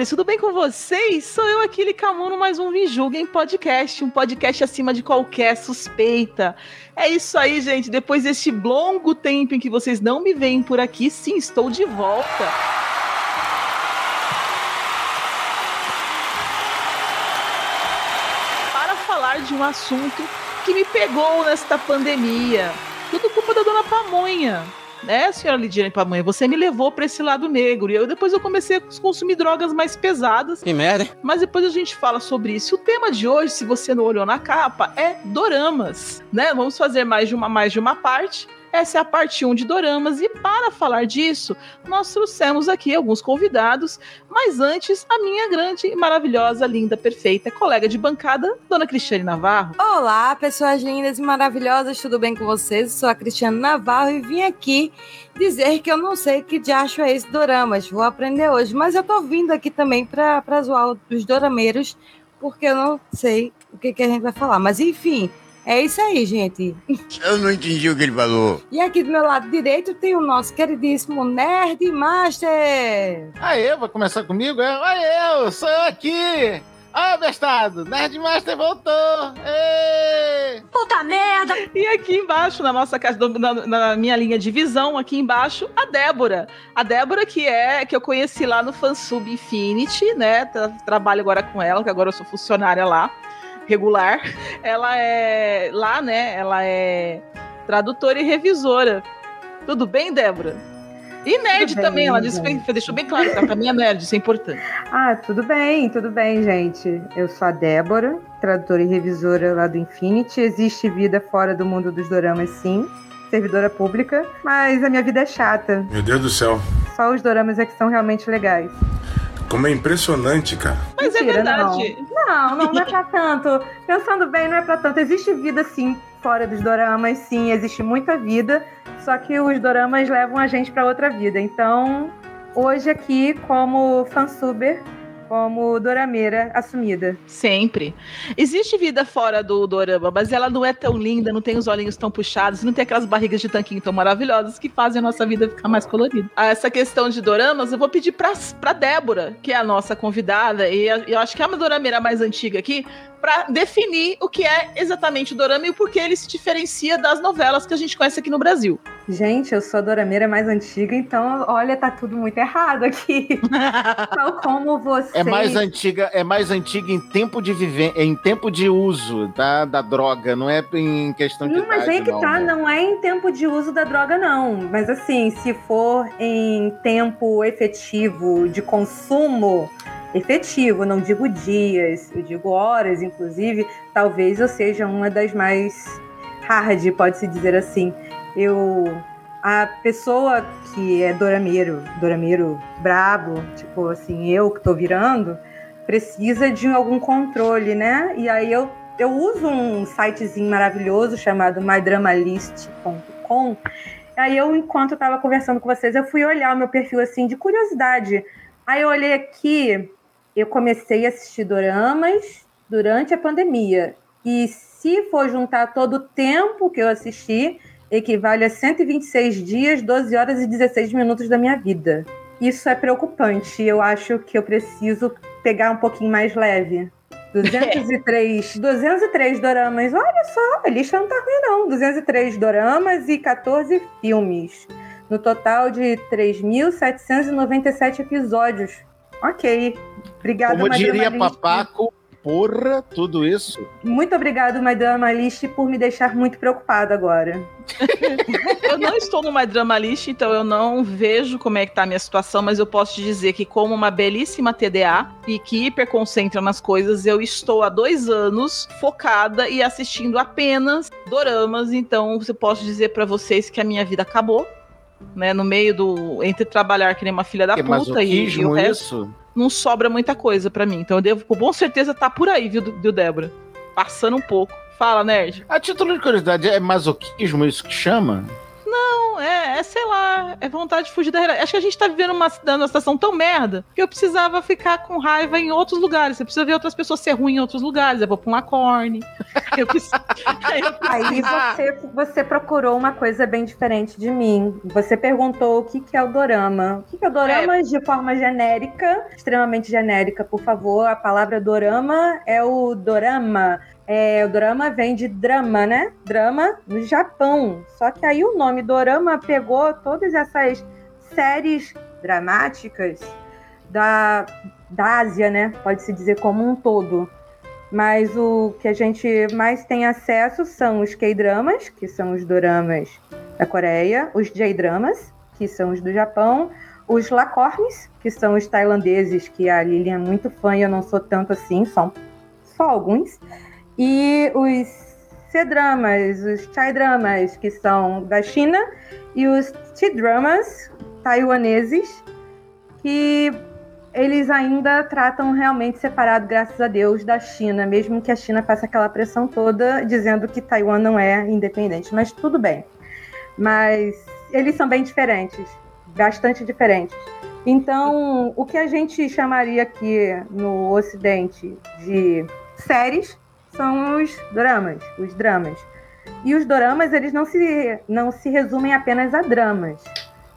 Meus amores, tudo bem com vocês? Sou eu, aquele Camuno, mais um Me Julguem Podcast, um podcast acima de qualquer suspeita. É isso aí, gente. Depois deste longo tempo em que vocês não me veem por aqui, sim, estou de volta. Para falar de um assunto que me pegou nesta pandemia. Tudo culpa da dona Pamonha né, senhora Lidiane Pamonha, você me levou para esse lado negro. E eu depois eu comecei a consumir drogas mais pesadas. Que merda. hein? Mas depois a gente fala sobre isso. O tema de hoje, se você não olhou na capa, é doramas, né? Vamos fazer mais de uma mais de uma parte. Essa é a parte 1 de Doramas, e para falar disso, nós trouxemos aqui alguns convidados, mas antes, a minha grande, maravilhosa, linda, perfeita colega de bancada, Dona Cristiane Navarro. Olá, pessoas lindas e maravilhosas, tudo bem com vocês? Eu sou a Cristiane Navarro e vim aqui dizer que eu não sei que diacho é esse doramas, vou aprender hoje, mas eu tô vindo aqui também pra zoar os dorameiros, porque eu não sei o que, que a gente vai falar, mas enfim, é isso aí, gente. Eu não entendi o que ele falou. E aqui do meu lado direito tem o nosso queridíssimo Nerd Master. Aê, vai começar comigo? É? Aê, eu sou eu aqui! Ah, bestado! Nerdmaster voltou! Ê! Puta merda! E aqui embaixo, na nossa casa, na, na minha linha de visão, aqui embaixo, a Débora. A Débora, que é que eu conheci lá no Fansub Infinity, né? Tra- trabalho agora com ela, que agora eu sou funcionária lá, regular. Ela é lá, né? Ela é tradutora e revisora. Tudo bem, Débora? E nerd Tudo bem, também, ela disse, gente. deixou bem claro que ela também é nerd, isso é importante. Ah, tudo bem, tudo bem, gente. Eu sou a Débora, tradutora e revisora lá do Infinity. Existe vida fora do mundo dos doramas, sim. Servidora pública, mas a minha vida é chata. Meu Deus do céu. Só os doramas é que são realmente legais. Como é impressionante, cara. Mas é Mentira, verdade. Não, não, não é pra tanto. Pensando bem, não é pra tanto. Existe vida, sim, fora dos doramas, sim, existe muita vida. Só que os doramas levam a gente pra outra vida. Então, hoje aqui, como fansuber, como dorameira assumida. Sempre. Existe vida fora do dorama, mas ela não é tão linda, não tem os olhinhos tão puxados, não tem aquelas barrigas de tanquinho tão maravilhosas que fazem a nossa vida ficar mais colorida. Ah, Essa questão de doramas, eu vou pedir pra, pra Débora, que é a nossa convidada, e eu acho que é uma dorameira mais antiga aqui, pra definir o que é exatamente o dorama e o porquê ele se diferencia das novelas que a gente conhece aqui no Brasil. Gente, eu sou a dorameira mais antiga, então, olha, tá tudo muito errado aqui. Tal como você. É mais antiga, é mais antiga em tempo de viver, em tempo de uso da, da droga, não é em questão de Não, mas idade, aí que não, tá, né? não é em tempo de uso da droga, não. Mas assim, se for em tempo efetivo de consumo efetivo, não digo dias, eu digo horas, inclusive, talvez eu seja uma das mais hard, pode-se dizer assim. Eu. A pessoa que é dorameiro, dorameiro brabo, tipo assim, eu que tô virando, precisa de algum controle, né? E aí eu eu uso um sitezinho maravilhoso chamado mydramalist.com. Aí eu, enquanto eu tava conversando com vocês, eu fui olhar o meu perfil assim de curiosidade. Aí eu olhei aqui, eu comecei a assistir doramas durante a pandemia. E se for juntar todo o tempo que eu assisti, equivale a 126 dias, 12 horas e 16 minutos da minha vida. Isso é preocupante. Eu acho que eu preciso pegar um pouquinho mais leve. 203, 203 doramas. Olha só, a lista não tá ruim, não. 203 doramas e 14 filmes. No total de 3.797 episódios. Ok. Obrigada, Como diria. Papaco, porra, tudo isso. Muito obrigado, Madame Alice, por me deixar muito preocupada agora. Eu não estou no My Drama List, então eu não vejo como é que tá a minha situação, mas eu posso te dizer que, como uma belíssima TDA e que hiperconcentra nas coisas, eu estou há dois anos focada e assistindo apenas doramas. Então, eu posso dizer pra vocês que a minha vida acabou. né? No meio do. Entre trabalhar que nem uma filha da Que puta e, e o resto, isso? Não sobra muita coisa pra mim. Então eu devo, com bom certeza, tá por aí, viu, viu, Débora? Passando um pouco. Fala, nerd. A título de curiosidade, é masoquismo isso que chama? Não, é, é, sei lá, é vontade de fugir da realidade. Acho que a gente tá vivendo uma, uma situação tão merda que eu precisava ficar com raiva em outros lugares. Você precisa ver outras pessoas ser ruim em outros lugares. Eu vou pra um lacorne. Eu preciso. Aí eu Aí você, você procurou uma coisa bem diferente de mim. Você perguntou o que, que é o dorama. O que, que é o dorama de forma genérica, extremamente genérica, por favor. A palavra dorama é o dorama. É, o dorama vem de drama, né? Drama no Japão. Só que aí o nome dorama pegou todas essas séries dramáticas da, da Ásia, né? Pode-se dizer como um todo. Mas o que a gente mais tem acesso são os K-dramas, que são os doramas da Coreia, os J-dramas, que são os do Japão, os lacornes, que são os tailandeses, que a Lilian é muito fã e eu não sou tanto assim, são só alguns. E os C-dramas, os Chai-dramas, que são da China, e os T-dramas taiwaneses, que eles ainda tratam realmente separado, graças a Deus, da China, mesmo que a China faça aquela pressão toda dizendo que Taiwan não é independente. Mas tudo bem. Mas eles são bem diferentes, bastante diferentes. Então, o que a gente chamaria aqui no Ocidente de séries são os dramas, os dramas. E os doramas, eles não se, não se resumem apenas a dramas.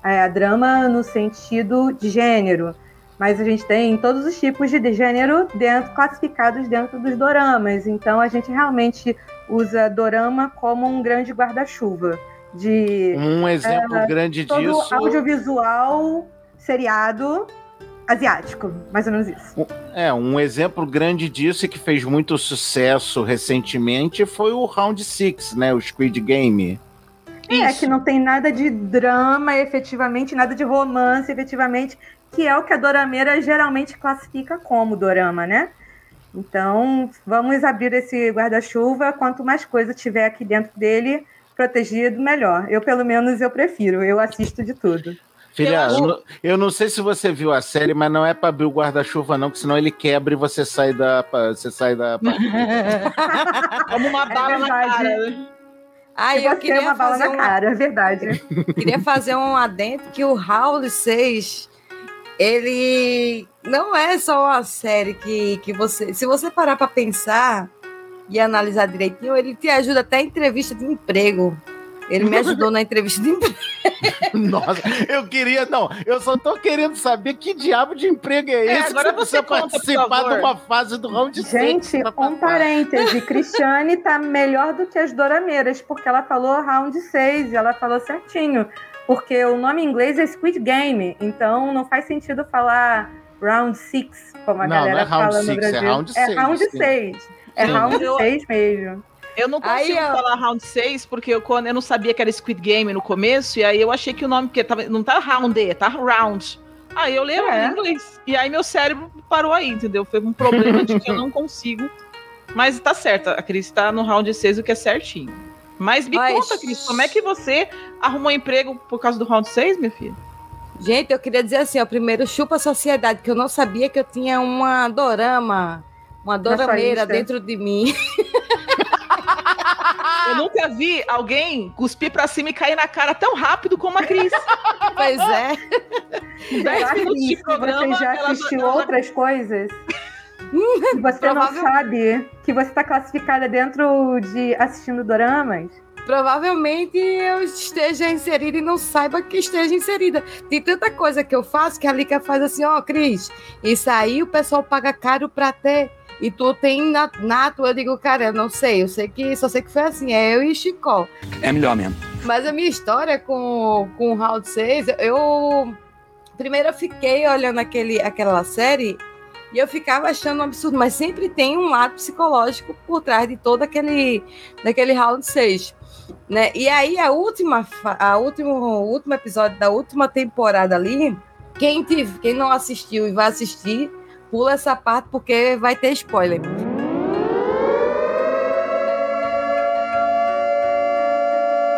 É, a drama no sentido de gênero, mas a gente tem todos os tipos de gênero dentro, classificados dentro dos doramas. Então a gente realmente usa dorama como um grande guarda-chuva de Um exemplo É, grande todo disso. audiovisual seriado asiático, mais ou menos isso. É, um exemplo grande disso e que fez muito sucesso recentemente foi o Round Six, né? O Squid Game. É que não tem nada de drama efetivamente, nada de romance efetivamente, que é o que a dorameira geralmente classifica como dorama, né? Então, vamos abrir esse guarda-chuva. Quanto mais coisa tiver aqui dentro dele, protegido, melhor. Eu, pelo menos, eu prefiro. Eu assisto de tudo. Filha, acho- eu não- eu não sei se você viu a série, mas não é pra abrir o guarda-chuva, não, que senão ele quebra e você sai da. Você sai da. Como uma bala na verdade. cara. né? Aí e eu você é queria uma bala fazer na um, cara, é verdade. queria fazer um adendo que o Raul 6 ele não é só uma série que, que você. Se você parar pra pensar e analisar direitinho, ele te ajuda até em entrevista de emprego. Ele me ajudou na entrevista de emprego. Nossa, eu queria. Não, eu só tô querendo saber que diabo de emprego é É, esse agora que você conta, por participar favor. de uma fase do round Gente, um parêntese. Cristiane tá melhor do que as dorameiras, porque ela falou round 6 e ela falou certinho. Porque o nome em inglês é Squid Game, então não faz sentido falar round 6, como a Não, galera não é round fala no six, é Brasil. round É seis, round sim. 6. É round Eu- 6 mesmo. Eu não consigo Aí, falar round 6, porque eu, quando, eu não sabia que era Squid Game no começo, e aí eu achei que o nome, porque tava, não tá round, E, tá round. Aí eu leio É. em inglês. E aí meu cérebro parou aí, entendeu? Foi um problema de que eu não consigo. Mas tá certo, a Cris tá no round 6, o que é certinho. Mas me Ai, conta, Cris, como é que você arrumou emprego por causa do round 6, minha filha? Gente, eu queria dizer assim, ó, primeiro chupa a sociedade, que eu não sabia que eu tinha uma dorama, uma dorameira dentro de mim. Eu nunca vi alguém cuspir pra cima e cair na cara tão rápido como a Cris. Pois é. 10 Será minutos que de programa, você já assistiu ela- outras coisas? Você não sabe que você tá classificada dentro de assistindo doramas? Provavelmente eu esteja inserida e não saiba que esteja inserida. Tem tanta coisa que eu faço que a Lica faz assim, ó, Cris, isso aí o pessoal paga caro pra ter. E tu tem na- nato, eu digo, cara, eu não sei, eu sei que só sei que foi assim, é eu e Chicó. É melhor mesmo. Mas a minha história com, com o Round 6, eu. Primeiro eu fiquei olhando aquele, aquela série e eu ficava achando um absurdo, mas sempre tem um lado psicológico por trás de todo aquele, daquele Round 6. Né? E aí a última, a último, o último episódio da última temporada ali, quem, tive, quem não assistiu e vai assistir, pula essa parte porque vai ter spoiler.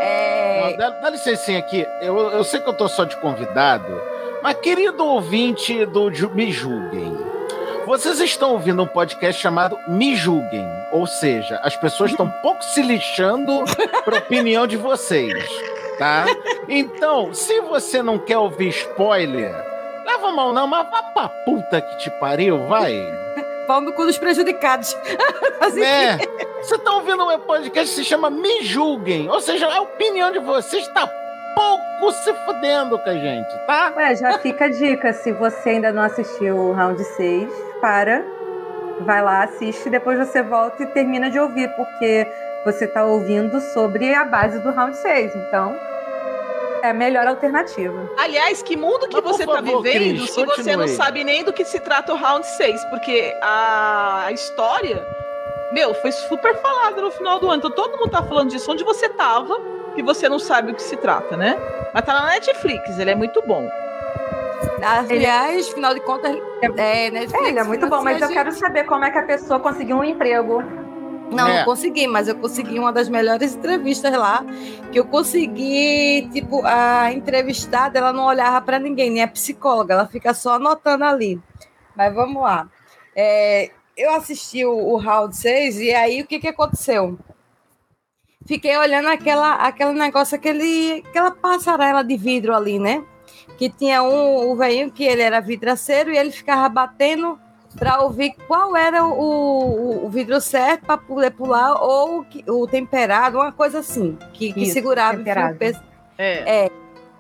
É, dá, dá licencinha aqui. Eu, eu sei que eu tô só de convidado, mas querido ouvinte do Me Julguem, vocês estão ouvindo um podcast chamado Me Julguem, ou seja, as pessoas estão pouco se lixando pra opinião de vocês, tá? Então, se você não quer ouvir spoiler, leva mal não, mas vá pra puta que te pariu, vai. Pau no cu dos prejudicados. Assim, É. Você tá ouvindo um podcast que se chama Me Julguem. Ou seja, a opinião de vocês tá pouco se fudendo com a gente, tá? Ué, já fica a dica. Se você ainda não assistiu o round 6, para, vai lá, assiste, depois você volta e termina de ouvir, porque você tá ouvindo sobre a base do round 6. Então, é a melhor alternativa. Aliás, que mundo que Mas, você tá favor, vivendo Cris, se você não continue. sabe nem do que se trata o round 6? Porque a história, meu, foi super falada no final do ano. Então todo mundo tá falando disso. Onde você tava, que você não sabe o que se trata, né? Mas tá na Netflix, ele é muito bom. Aliás, afinal de contas, é, Netflix, É, ele é muito bom, mas eu quero saber como é que a pessoa conseguiu um emprego. Não, É. não consegui, mas eu consegui uma das melhores entrevistas lá. Que eu consegui, tipo, a entrevistada, ela não olhava para ninguém, nem a psicóloga, ela fica só anotando ali. Mas vamos lá. É, eu assisti o, o round 6 e aí o que, que aconteceu? Fiquei olhando aquela, aquele negócio, aquele, aquela passarela de vidro ali, né? Que tinha um, o velhinho que ele era vidraceiro e ele ficava batendo para ouvir qual era o, o, o vidro certo para poder pular ou o temperado, uma coisa assim, que, que Isso, segurava temperado. o pe- É.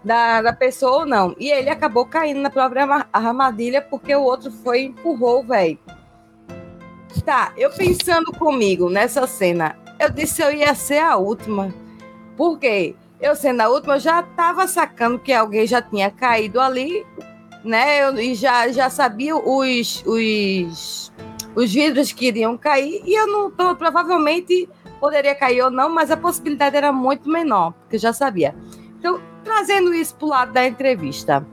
da, da pessoa ou não. E ele acabou caindo na própria arma- armadilha porque o outro foi e empurrou o velho. Tá, eu pensando comigo nessa cena, eu disse eu ia ser a última. Por quê? Eu sendo a última, eu já estava sacando que alguém já tinha caído ali, né? Eu, já, já sabia os, os, os vidros que iriam cair, e eu não provavelmente poderia cair ou não, mas a possibilidade era muito menor, porque eu já sabia. Então, trazendo isso para o lado da entrevista.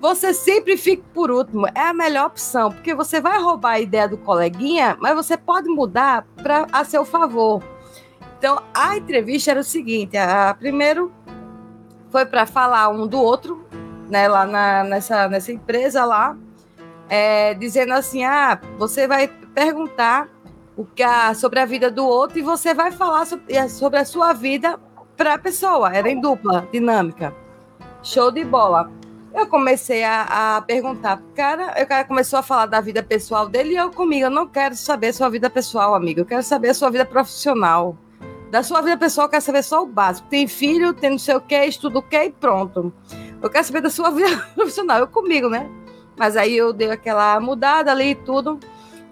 Você sempre fica por último, é a melhor opção, porque você vai roubar a ideia do coleguinha, mas você pode mudar para a seu favor. Então, a entrevista era o seguinte: a, primeiro foi para falar um do outro, né, lá na- nessa, nessa empresa lá, é, dizendo assim: ah, você vai perguntar o que a- sobre a vida do outro e você vai falar sobre, sobre a sua vida para a pessoa. Era em dupla, dinâmica. Show de bola. Eu comecei a, a perguntar cara, o cara começou a falar da vida pessoal dele e eu comigo, eu não quero saber sua vida pessoal, amigo, eu quero saber a sua vida profissional. Da sua vida pessoal, eu quero saber só o básico. Tem filho, tem não sei o que, estudo o que e pronto. Eu quero saber da sua vida profissional, eu comigo, né? Mas aí eu dei aquela mudada ali e tudo.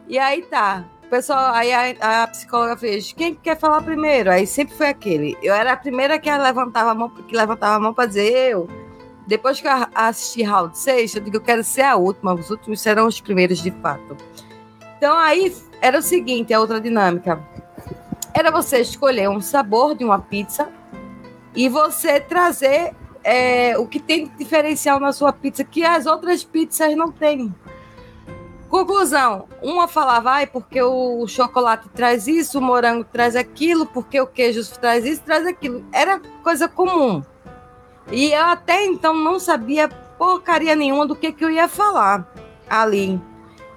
E aí tá. O pessoal, aí a, a psicóloga fez, quem quer falar primeiro? Aí sempre foi aquele. Eu era a primeira que levantava a mão, que levantava a mão para dizer eu. Depois que eu assisti Round 6, eu digo, eu quero ser a última, os últimos serão os primeiros de fato. Então aí era o seguinte, a outra dinâmica. Era você escolher um sabor de uma pizza e você trazer é, o que tem de diferencial na sua pizza que as outras pizzas não têm. Conclusão, uma falava, ai, porque o chocolate traz isso, o morango traz aquilo, porque o queijo traz isso, traz aquilo. Era coisa comum. E eu até então não sabia porcaria nenhuma do que, que eu ia falar ali.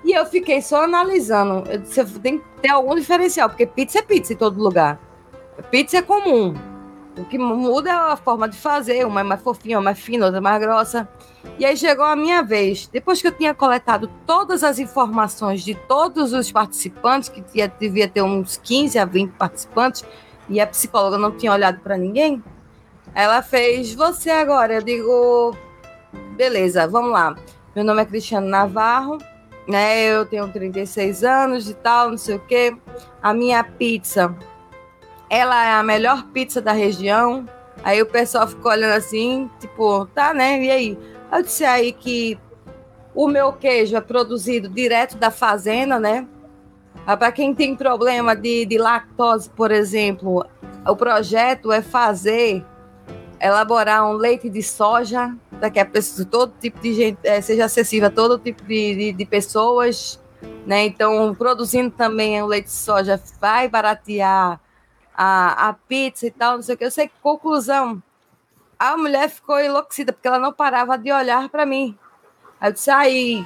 E eu fiquei só analisando. Eu disse, tem que ter algum diferencial, porque pizza é pizza em todo lugar. Pizza é comum. O que muda é a forma de fazer, uma é mais fofinha, uma é mais fina, outra é mais grossa. E aí chegou a minha vez. Depois que eu tinha coletado todas as informações de todos os participantes, que tinha, devia ter uns 15 a 20 participantes, e a psicóloga não tinha olhado para ninguém, ela fez você agora. Eu digo, beleza, vamos lá. Meu nome é Cristiano Navarro, né? Eu tenho 36 anos e tal, não sei o quê. A minha pizza, ela é a melhor pizza da região. Aí o pessoal ficou olhando assim, tipo, tá, né? E aí? Eu disse aí que o meu queijo é produzido direto da fazenda, né? Para quem tem problema de, de lactose, por exemplo, o projeto é fazer, elaborar um leite de soja, para que a pessoa, todo tipo de gente eh, seja acessível a todo tipo de, de, de pessoas, né? Então, produzindo também o leite de soja vai baratear a, a pizza e tal, não sei o que. Eu sei que, conclusão, A mulher ficou enlouquecida, porque ela não parava de olhar para mim. Aí eu disse, aí,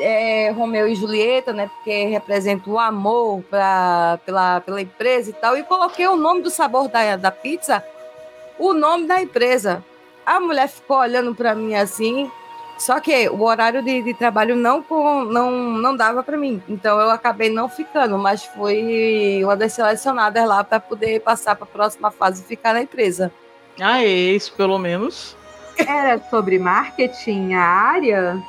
é, Romeu e Julieta, né? Porque representa o amor pra, pela, pela empresa e tal. E coloquei o nome do sabor da, da pizza, o nome da empresa. A mulher ficou olhando para mim assim, só que o horário de, de trabalho não, não, não dava para mim. Então eu acabei não ficando, mas fui uma das selecionadas lá para poder passar para a próxima fase e ficar na empresa. Ah, é isso, pelo menos. Era sobre marketing, a área?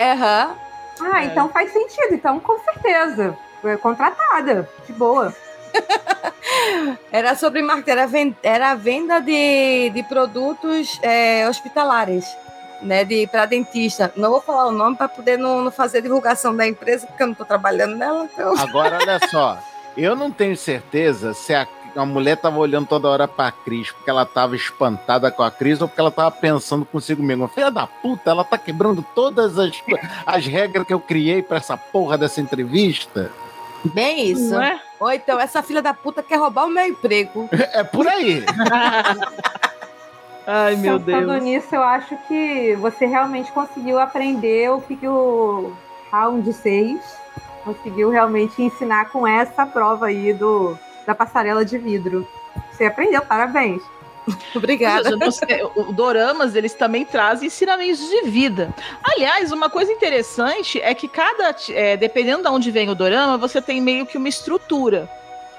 Aham. Uhum. Ah, é. então faz sentido. Então, com certeza. Foi contratada, de boa. era sobre marketing, era, era a venda de, de produtos é, hospitalares né, de para dentista. Não vou falar o nome para poder não, não, fazer divulgação da empresa, porque eu não estou trabalhando nela. Então... Agora, olha só, eu não tenho certeza se a, a mulher estava olhando toda hora para a Cris porque ela estava espantada com a Cris ou porque ela estava pensando consigo mesma. Filha da puta, ela tá quebrando todas as, as regras que eu criei para essa porra dessa entrevista. Bem isso. Não é? Ou então, essa filha da puta quer roubar o meu emprego. É por aí. Ai, meu Pensando Deus. nisso, eu acho que você realmente conseguiu aprender o que, que o Round 6 conseguiu realmente ensinar com essa prova aí do, da passarela de vidro. Você aprendeu, parabéns. Obrigada. o Doramas, eles também trazem ensinamentos de vida. Aliás, uma coisa interessante é que cada. É, dependendo de onde vem o Dorama, você tem meio que uma estrutura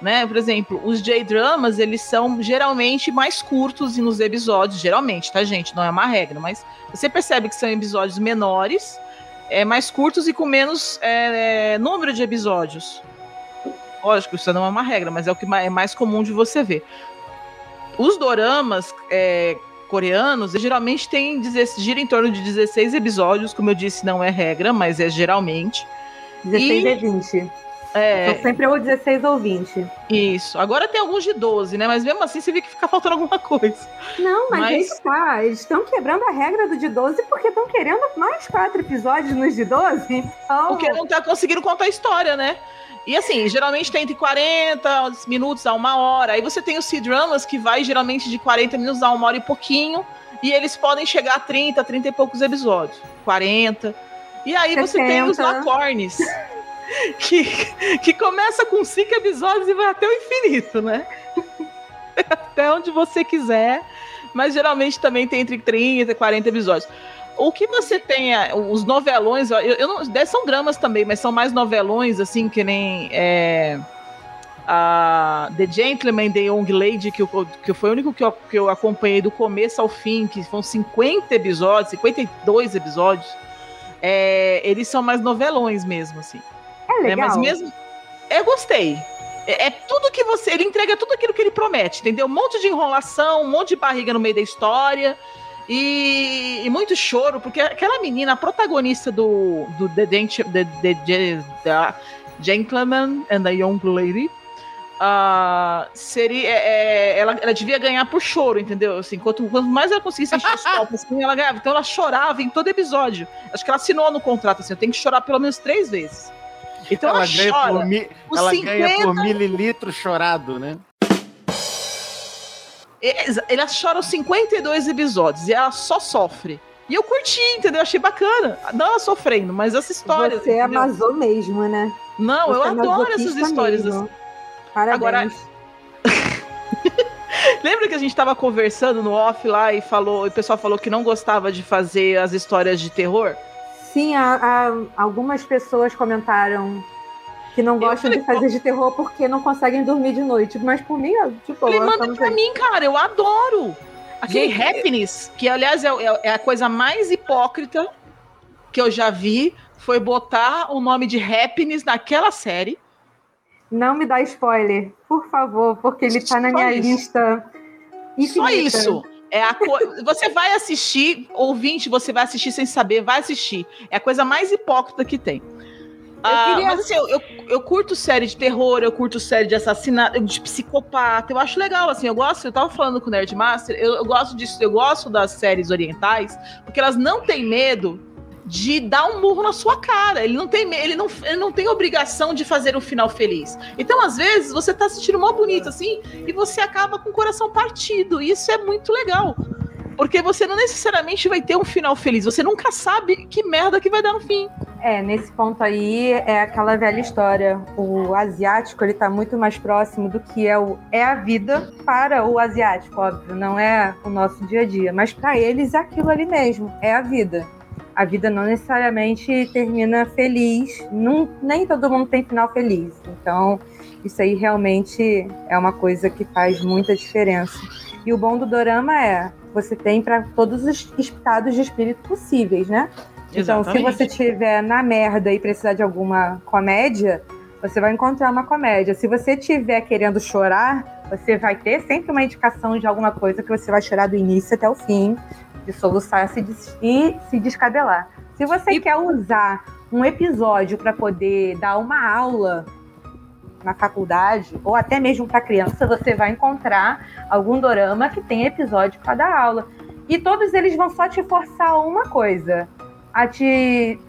né? Por exemplo, os J-dramas, eles são geralmente mais curtos nos episódios, geralmente, tá, gente? Não é uma regra, mas você percebe que são episódios menores, é, mais curtos e com menos é, é, número de episódios. Lógico, isso não é uma regra, mas é o que é mais comum de você ver. Os doramas é, coreanos geralmente têm gira em torno de 16 episódios, como eu disse, não é regra, mas é geralmente. 16 e... é 20. É. Então sempre ou 16 ou 20. Isso. Agora tem alguns de 12, né? Mas mesmo assim você vê que fica faltando alguma coisa. Não, mas, mas... Aí tá. Eles estão quebrando a regra do de 12 porque estão querendo mais quatro episódios nos de 12. Então... Porque não tá conseguindo contar a história, né? E assim, geralmente tem entre 40 minutos a uma hora. Aí você tem os C-dramas que vai geralmente de 40 minutos a uma hora e pouquinho. E eles podem chegar a 30, 30 e poucos episódios. 40. E aí 70. você tem os lacornes. que, que começa com cinco episódios e vai até o infinito, né? até onde você quiser, mas geralmente também tem entre 30 e 40 episódios. O que você tem, os novelões, eu, eu não, são dramas também, mas são mais novelões, assim, que nem é, a The Gentleman, The Young Lady, que, eu, que foi o único que eu, que eu acompanhei do começo ao fim, que foram 50 episódios, 52 episódios. É, eles são mais novelões mesmo, assim. É legal. Né? Mas mesmo. Eu gostei. É, é, tudo que você. Ele entrega tudo aquilo que ele promete, entendeu? Um monte de enrolação, um monte de barriga no meio da história. E, e muito choro, porque aquela menina, a protagonista do, do The, the, the, the, the Gentleman and the Young Lady, uh, seria, é, é, ela, ela devia ganhar por choro, entendeu? Assim, quanto, quanto mais ela conseguisse encher os copos, assim, ela ganhava. Então ela chorava em todo episódio. Acho que ela assinou no contrato assim: eu tenho que chorar pelo menos três vezes. Então ela, ela ganha, chora. Por, mi... ela 50... ganha por mililitro chorado, né? Ela chora os 52 episódios e ela só sofre. E eu curti, entendeu? Achei bacana. Não ela sofrendo, mas essa história. Você é amazou mesmo, né? Não, Você eu é adoro essas histórias assim. Parabéns. Agora. Lembra que a gente estava conversando no off lá e falou, e o pessoal falou que não gostava de fazer as histórias de terror? Sim, a, a, algumas pessoas comentaram que não gostam falei, de fazer de terror porque não conseguem dormir de noite. Mas por mim, tipo. Ele manda pra mim, cara, eu adoro. Aquele Gente, happiness, que aliás é, é, é, a coisa mais hipócrita que eu já vi, foi botar o nome de happiness naquela série. Não me dá spoiler, por favor, porque ele tá na minha isso. lista. Infinita. Só isso. É a co... Você vai assistir, ouvinte, você vai assistir sem saber, vai assistir. É a coisa mais hipócrita que tem. Ah, queria... Mas assim, eu, eu, eu, curto série de terror, eu curto série de assassinato, de psicopata, eu acho legal, assim, eu gosto, eu tava falando com o Nerdmaster, eu, eu gosto disso, eu gosto das séries orientais, porque elas não têm medo de dar um murro na sua cara. Ele não tem, ele não, ele não tem obrigação de fazer um final feliz. Então, às vezes, você tá assistindo mó bonito assim e você acaba com o coração partido. E isso é muito legal. Porque você não necessariamente vai ter um final feliz. Você nunca sabe que merda que vai dar no fim. É, nesse ponto aí é aquela velha história. O asiático, ele tá muito mais próximo do que é, o, é a vida para o asiático, óbvio. Não é o nosso dia a dia. Mas para eles é aquilo ali mesmo. É a vida. A vida não necessariamente termina feliz. Não, nem todo mundo tem final feliz. Então, isso aí realmente é uma coisa que faz muita diferença. E o bom do dorama é você tem para todos os estados de espírito possíveis, né? Então, se Exatamente. você estiver na merda e precisar de alguma comédia, você vai encontrar uma comédia. Se você estiver querendo chorar, você vai ter sempre uma indicação de alguma coisa que você vai chorar do início até o fim, de soluçar se des- e se descabelar. Se você quer usar um episódio para poder dar uma aula na faculdade, ou até mesmo para criança, você vai encontrar algum dorama que tem episódio para dar aula. E todos eles vão só te forçar uma coisa: a te.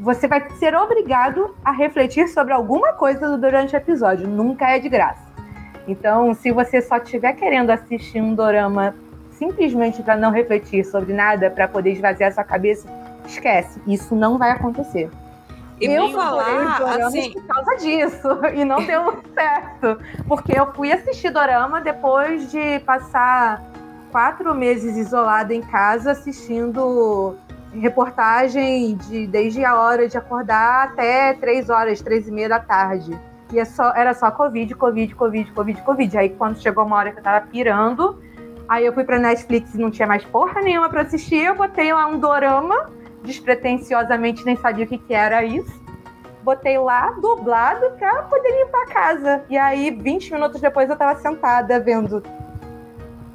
Você vai ser obrigado a refletir sobre alguma coisa durante o episódio. Nunca é de graça. Então, se você só estiver querendo assistir um dorama simplesmente para não refletir sobre nada, para poder esvaziar sua cabeça, esquece. Isso não vai acontecer. E eu falar, assim- por causa disso e não deu certo, porque eu fui assistir dorama depois de passar quatro meses isolada em casa assistindo reportagem de desde a hora de acordar até três horas, três e meia da tarde. E é só, era só Covid, Covid, Covid, Covid, Covid. Aí quando chegou uma hora que eu tava pirando, aí eu fui pra Netflix e não tinha mais porra nenhuma pra assistir, eu botei lá um dorama, despretensiosamente nem sabia o que, que era isso. Botei lá, dublado, pra poder limpar a casa. E aí, 20 minutos depois, eu tava sentada vendo.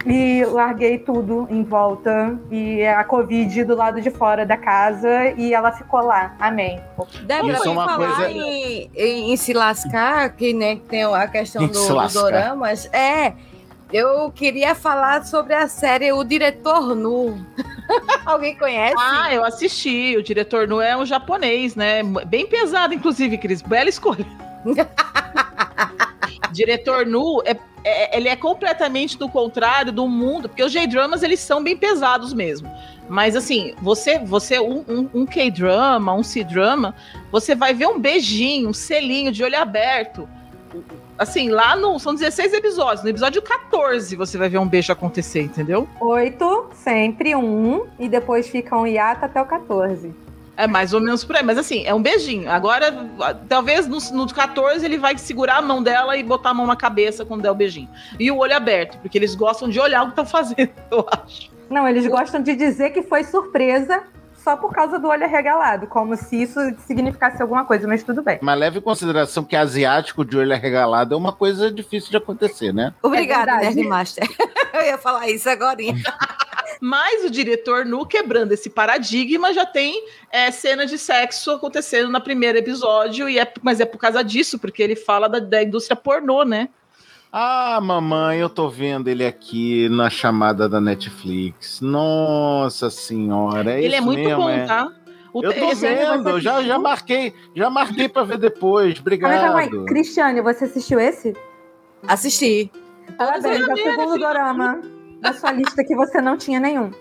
E larguei tudo em volta. E a Covid do lado de fora da casa. E ela ficou lá. Amém. Débora, Isso é em uma falar coisa- em, em- em se lascar, que né, tem a questão do, se do lascar. doramas, é. Eu queria falar sobre a série O Diretor Nu. Alguém conhece? Ah, eu assisti. O diretor não é um japonês, né? Bem pesado, inclusive, Cris. Bela escolha. diretor nu, é, é- ele é completamente do contrário do mundo, porque os J-dramas, eles são bem pesados mesmo. Mas assim, você, você um, um, um K-drama, um C-drama, você vai ver um beijinho, um selinho de olho aberto. Assim, lá no. São 16 episódios. No episódio 14 você vai ver um beijo acontecer, entendeu? Oito, sempre um. E depois fica um hiato até o 14. É mais ou menos por aí, mas assim, é um beijinho. Agora, talvez no, no 14 ele vai segurar a mão dela e botar a mão na cabeça quando der o beijinho. E o olho aberto, porque eles gostam de olhar o que estão fazendo, eu acho. Não, eles gostam de dizer que foi surpresa só por causa do olho arregalado, como se isso significasse alguma coisa, mas tudo bem. Mas leve em consideração que asiático de olho arregalado é uma coisa difícil de acontecer, né? Obrigada, É verdade. Nerdmaster. Eu ia falar isso agora. Mas o diretor, no quebrando esse paradigma, já tem é, cena de sexo acontecendo no primeiro episódio, e é, mas é por causa disso, porque ele fala da, da indústria pornô, né? Ah, mamãe, eu tô vendo ele aqui na chamada da Netflix. Nossa senhora, é ele é isso muito mesmo, bom, é. tá? O Eu tô você vendo, já, já marquei, já marquei pra ver depois. Ah, mas calma aí, Obrigado. Cristiane, você assistiu esse? Assisti. Parabéns, é o segundo dorama da sua lista que você não tinha nenhum.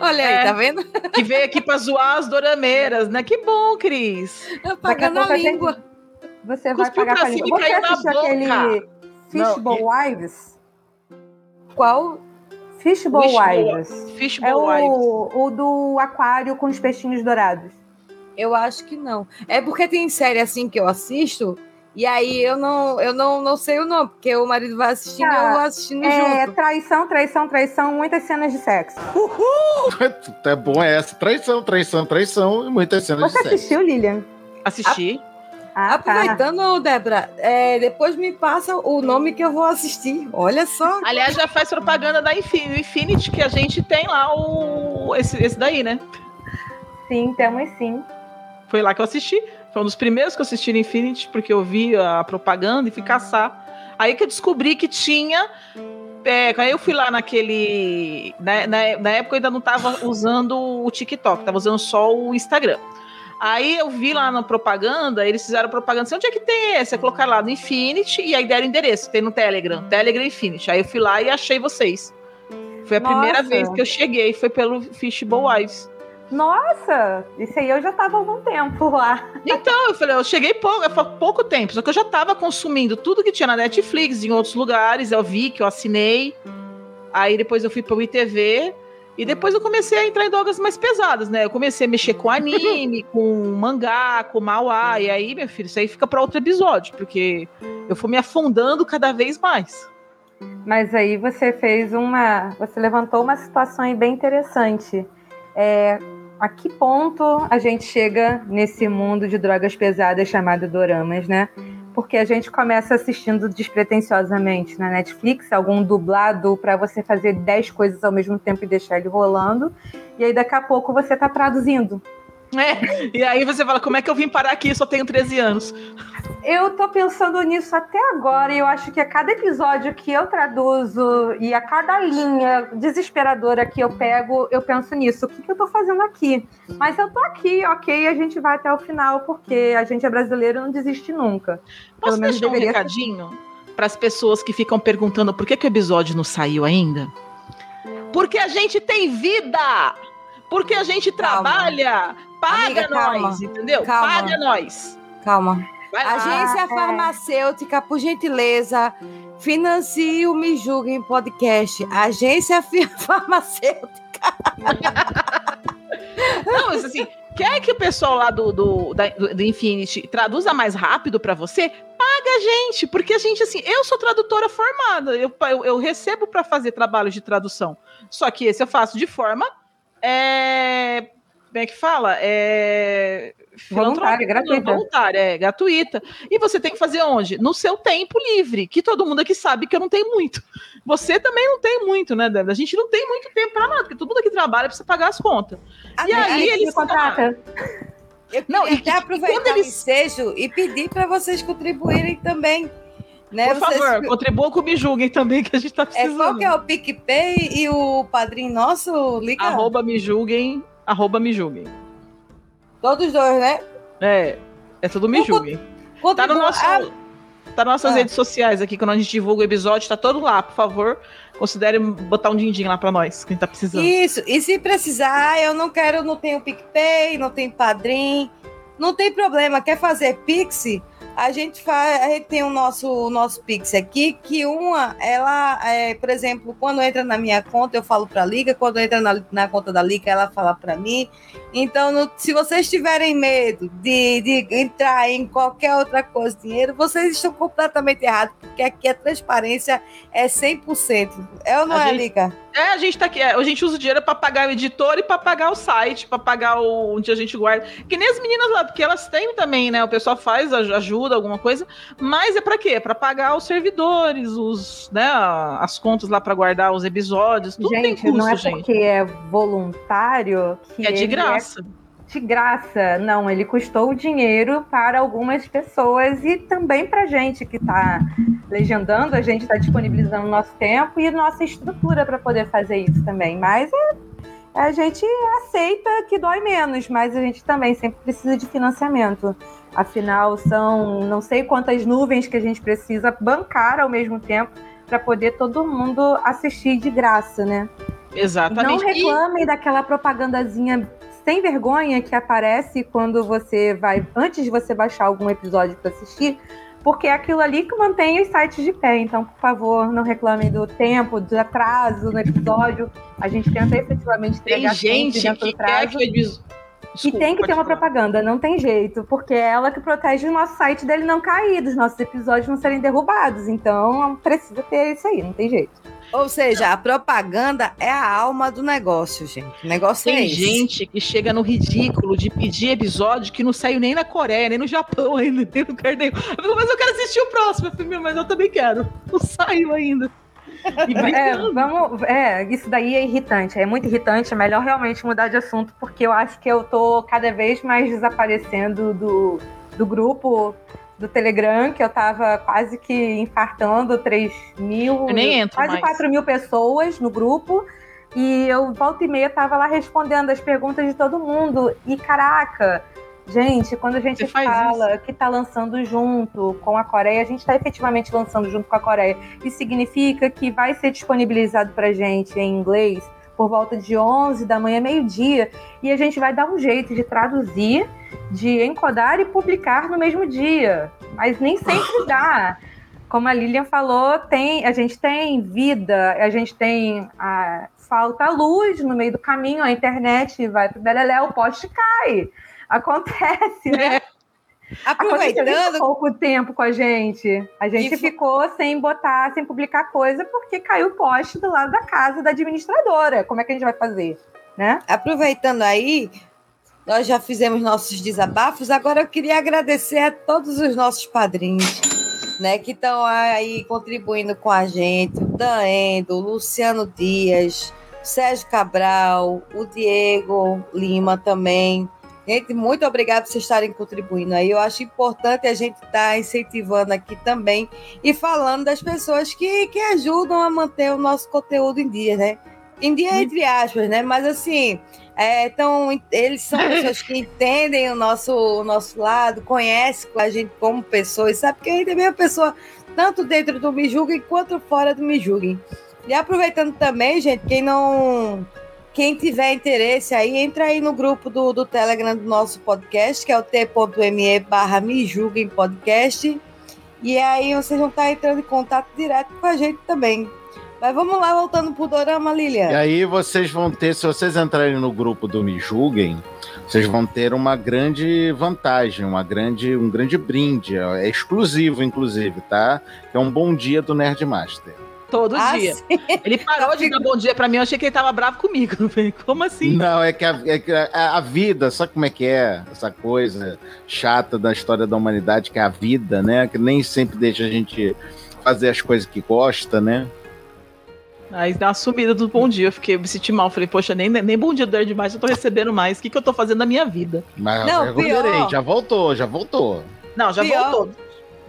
Olha aí, É. tá vendo? que veio aqui pra zoar as dorameiras, né? Que bom, Cris. A pagando a a gente- língua. Você vai Cuspiu pagar pra cima língua. e Você caiu na boca. aquele Fishbowl Wives? Qual? Fishbowl Fishbowl- Wives. Fishbowl É o, o do aquário com os peixinhos dourados. Eu acho que não. É porque tem série assim que eu assisto e aí eu não, eu não, não sei o nome, porque o marido vai assistindo e eu Ah, vou assistindo É junto. traição, traição, traição, muitas cenas de sexo. É bom é essa. Traição, traição, traição e muitas cenas Você de sexo. assistiu, Lilian? Assisti. Ah, tá. Aproveitando, Débora, é, depois me passa o nome que eu vou assistir. Olha só. Aliás, já faz propaganda da Infin- Infinity, que a gente tem lá o esse, esse daí, né? Sim, temos sim. Foi lá que eu assisti. Foi um dos primeiros que eu assisti no Infinity, porque eu vi a propaganda e fui caçar. Aí que eu descobri que tinha. É, aí eu fui lá naquele. Na, na, na época eu ainda não tava usando o TikTok, tava usando só o Instagram. Aí eu vi lá na propaganda, eles fizeram propaganda assim, onde é que tem esse? Aí colocaram lá no Infinity e aí deram o endereço, tem no Telegram, Telegram Infinity. Aí eu fui lá e achei vocês. Foi a primeira Nossa. vez que eu cheguei, foi pelo Fishbowl Wives. Nossa, isso aí eu já tava há algum tempo lá. Então, eu falei, eu cheguei pouco, foi pouco tempo, só que eu já tava consumindo tudo que tinha na Netflix, em outros lugares, eu vi que eu assinei. Aí depois eu fui pro ITV e depois eu comecei a entrar em drogas mais pesadas, né? Eu comecei a mexer com anime, com mangá, com mauá, e aí, meu filho, isso aí fica para outro episódio, porque eu fui me afundando cada vez mais. Mas aí você fez uma. Você levantou uma situação aí bem interessante. É, a que ponto a gente chega nesse mundo de drogas pesadas chamado doramas, né? Porque a gente começa assistindo despretensiosamente na Netflix, algum dublado para você fazer 10 coisas ao mesmo tempo e deixar ele rolando. E aí daqui a pouco você tá traduzindo. É, e aí você fala, como é que eu vim parar aqui? Eu só tenho 13 anos. Eu tô pensando nisso até agora e eu acho que a cada episódio que eu traduzo e a cada linha desesperadora que eu pego, eu penso nisso. O que, que eu tô fazendo aqui? Mas eu tô aqui, ok, a gente vai até o final, porque a gente é brasileiro e não desiste nunca. Posso Pelo menos deixar um recadinho para as pessoas que ficam perguntando por que, que o episódio não saiu ainda? Porque a gente tem vida! Porque a gente Calma. trabalha! Paga Amiga, calma. nós, entendeu? Calma. Paga nós! Calma. Agência farmacêutica, por gentileza, financie o Me Julguem Podcast. Agência farmacêutica. Não, mas assim, quer que o pessoal lá do, do, da- do, Infinity traduza mais rápido pra você? Paga a gente, porque a gente, assim, eu sou tradutora formada, eu, eu, eu recebo pra fazer trabalho de tradução. Só que esse eu faço de forma. É, como é que fala? É, Voluntária, gratuita. Voluntária, é, gratuita. E você tem que fazer onde? No seu tempo livre, que todo mundo aqui sabe que eu não tenho muito. Você também não tem muito, né, Débora? A gente não tem muito tempo pra nada, porque todo mundo aqui trabalha precisa pagar as contas. E aí Me eles contrata. Eu Não, e- até e aproveitar quando eles- o ensejo e pedir para vocês contribuírem também. Né? Por Vocês- favor, contribuam com o Me Julguem também, que a gente tá é, precisando. qual que é o PicPay e o padrinho nosso? Liga. Arroba Me Julguem, arroba Me Julguem. Todos dois, né? É, é tudo Me Con- Julguem. Tá no nosso... Ah, Tá nas nossas Ah. redes sociais aqui, quando a gente divulga o episódio, tá todo lá, por favor. Considere botar um din-din lá pra nós, que a gente tá precisando. Isso, e se precisar, eu não quero, não tenho PicPay, não tenho padrinho, não tem problema. Quer fazer Pix? A gente faz, a gente tem o nosso, o nosso Pix aqui, que uma, ela, é, por exemplo, quando entra na minha conta, eu falo para a Liga, quando entra na, na conta da Liga, ela fala para mim. Então, no- se vocês tiverem medo de, de entrar em qualquer outra coisa, dinheiro, vocês estão completamente errados, porque aqui a transparência é 100%. É ou não A é, gente- Liga? É, a gente tá aqui, é, a gente usa o dinheiro pra pagar o editor e pra pagar o site, pra pagar o, onde a gente guarda. Que nem as meninas lá, porque elas têm também, né? O pessoal faz, aj- ajuda, alguma coisa, mas é pra quê? É pra pagar os servidores, os, né, as contas lá pra guardar os episódios, tudo tem Gente, custo, não é gente. porque é voluntário que É de ele graça. De graça. Não, ele custou dinheiro para algumas pessoas e também para gente que está legendando, a gente está disponibilizando nosso tempo e nossa estrutura para poder fazer isso também. Mas é- a gente aceita que dói menos, mas a gente também sempre precisa de financiamento. Afinal, são não sei quantas nuvens que a gente precisa bancar ao mesmo tempo para poder todo mundo assistir de graça, né? Não Exatamente. E- reclamem daquela propagandazinha sem vergonha que aparece quando você vai, antes de você baixar algum episódio para assistir, porque é aquilo ali que mantém os sites de pé. Então, por favor, não reclamem do tempo, do atraso no episódio. A gente tenta efetivamente Tem sempre gente dentro que do quer que episódio. E tem que ter uma propaganda, não tem jeito, porque é ela que protege o nosso site dele não cair, dos nossos episódios não serem derrubados. Então, precisa ter isso aí, não tem jeito. Ou seja, a propaganda é a alma do negócio, gente. O negócio é Tem esse. gente que chega no ridículo de pedir episódio que não saiu nem na Coreia, nem no Japão ainda, nem no lugar nenhum. Eu falo, mas eu quero assistir o próximo. Eu "Meu, mas eu também quero. Não saiu ainda. É, vamos, é, isso daí é irritante, é muito irritante. É melhor realmente mudar de assunto, porque eu acho que eu tô cada vez mais desaparecendo do, do grupo do Telegram, que eu tava quase que infartando 3 mil, Eu nem entro quase mais. 4 mil pessoas no grupo. E eu volta e meia tava lá respondendo as perguntas de todo mundo. E caraca, Gente, quando a gente fala que está lançando junto com a Coreia, a gente está efetivamente lançando junto com a Coreia. Isso significa que vai ser disponibilizado para gente em inglês por volta de 11 da manhã, meio-dia, e a gente vai dar um jeito de traduzir, de encodar e publicar no mesmo dia. Mas nem sempre dá. Como a Lilian falou, tem, a gente tem vida, a gente tem a, falta a luz no meio do caminho, a internet vai pro beleléu, o poste cai. Acontece, né? Aproveitando, pouco tempo com a gente. A gente E ficou sem botar, sem publicar coisa, porque caiu o poste do lado da casa da administradora. Como é que a gente vai fazer? Né? aproveitando aí, nós já fizemos nossos desabafos. Agora eu queria agradecer a todos os nossos padrinhos, né, que estão aí contribuindo com a gente. O Dan Endo, o Luciano Dias, Sérgio Cabral, o Diego Lima também. Gente, muito obrigado por vocês estarem contribuindo aí. Eu acho importante a gente estar incentivando aqui também e falando das pessoas que, que ajudam a manter o nosso conteúdo em dia, né? Em dia, entre aspas, né? Mas assim, é, então, eles são pessoas que entendem o nosso, o nosso lado, conhecem a gente como pessoa, e sabe que a gente é mesma pessoa, tanto dentro do Me Julguem quanto fora do Me Julguem. E aproveitando também, gente, quem não. Quem tiver interesse aí, entra aí no grupo do, do Telegram do nosso podcast, que é o t.me barra Me Julguem Podcast. E aí vocês vão estar entrando em contato direto com a gente também. Mas vamos lá, voltando pro Dorama, Lilian. E aí vocês vão ter, se vocês entrarem no grupo do Me Julguem, vocês vão ter uma grande vantagem, uma grande, um grande brinde. É exclusivo, inclusive, tá? É um bom dia do Nerdmaster. Todo Ah, dia. sim. Ele parou de dar bom dia pra mim, eu achei que ele tava bravo comigo. Como assim? Não, é que, a, é que a- a vida, sabe como é que é? Essa coisa chata da história da humanidade, que é a vida, né? Que nem sempre deixa a gente fazer as coisas que gosta, né? Aí dá uma sumida do bom dia. Eu fiquei, me senti mal. Falei, poxa, nem, nem bom dia do demais, eu tô recebendo mais. O que, que eu tô fazendo na minha vida? Mas Não, recuperei, pior. já voltou, já voltou. Não, já Pior. voltou.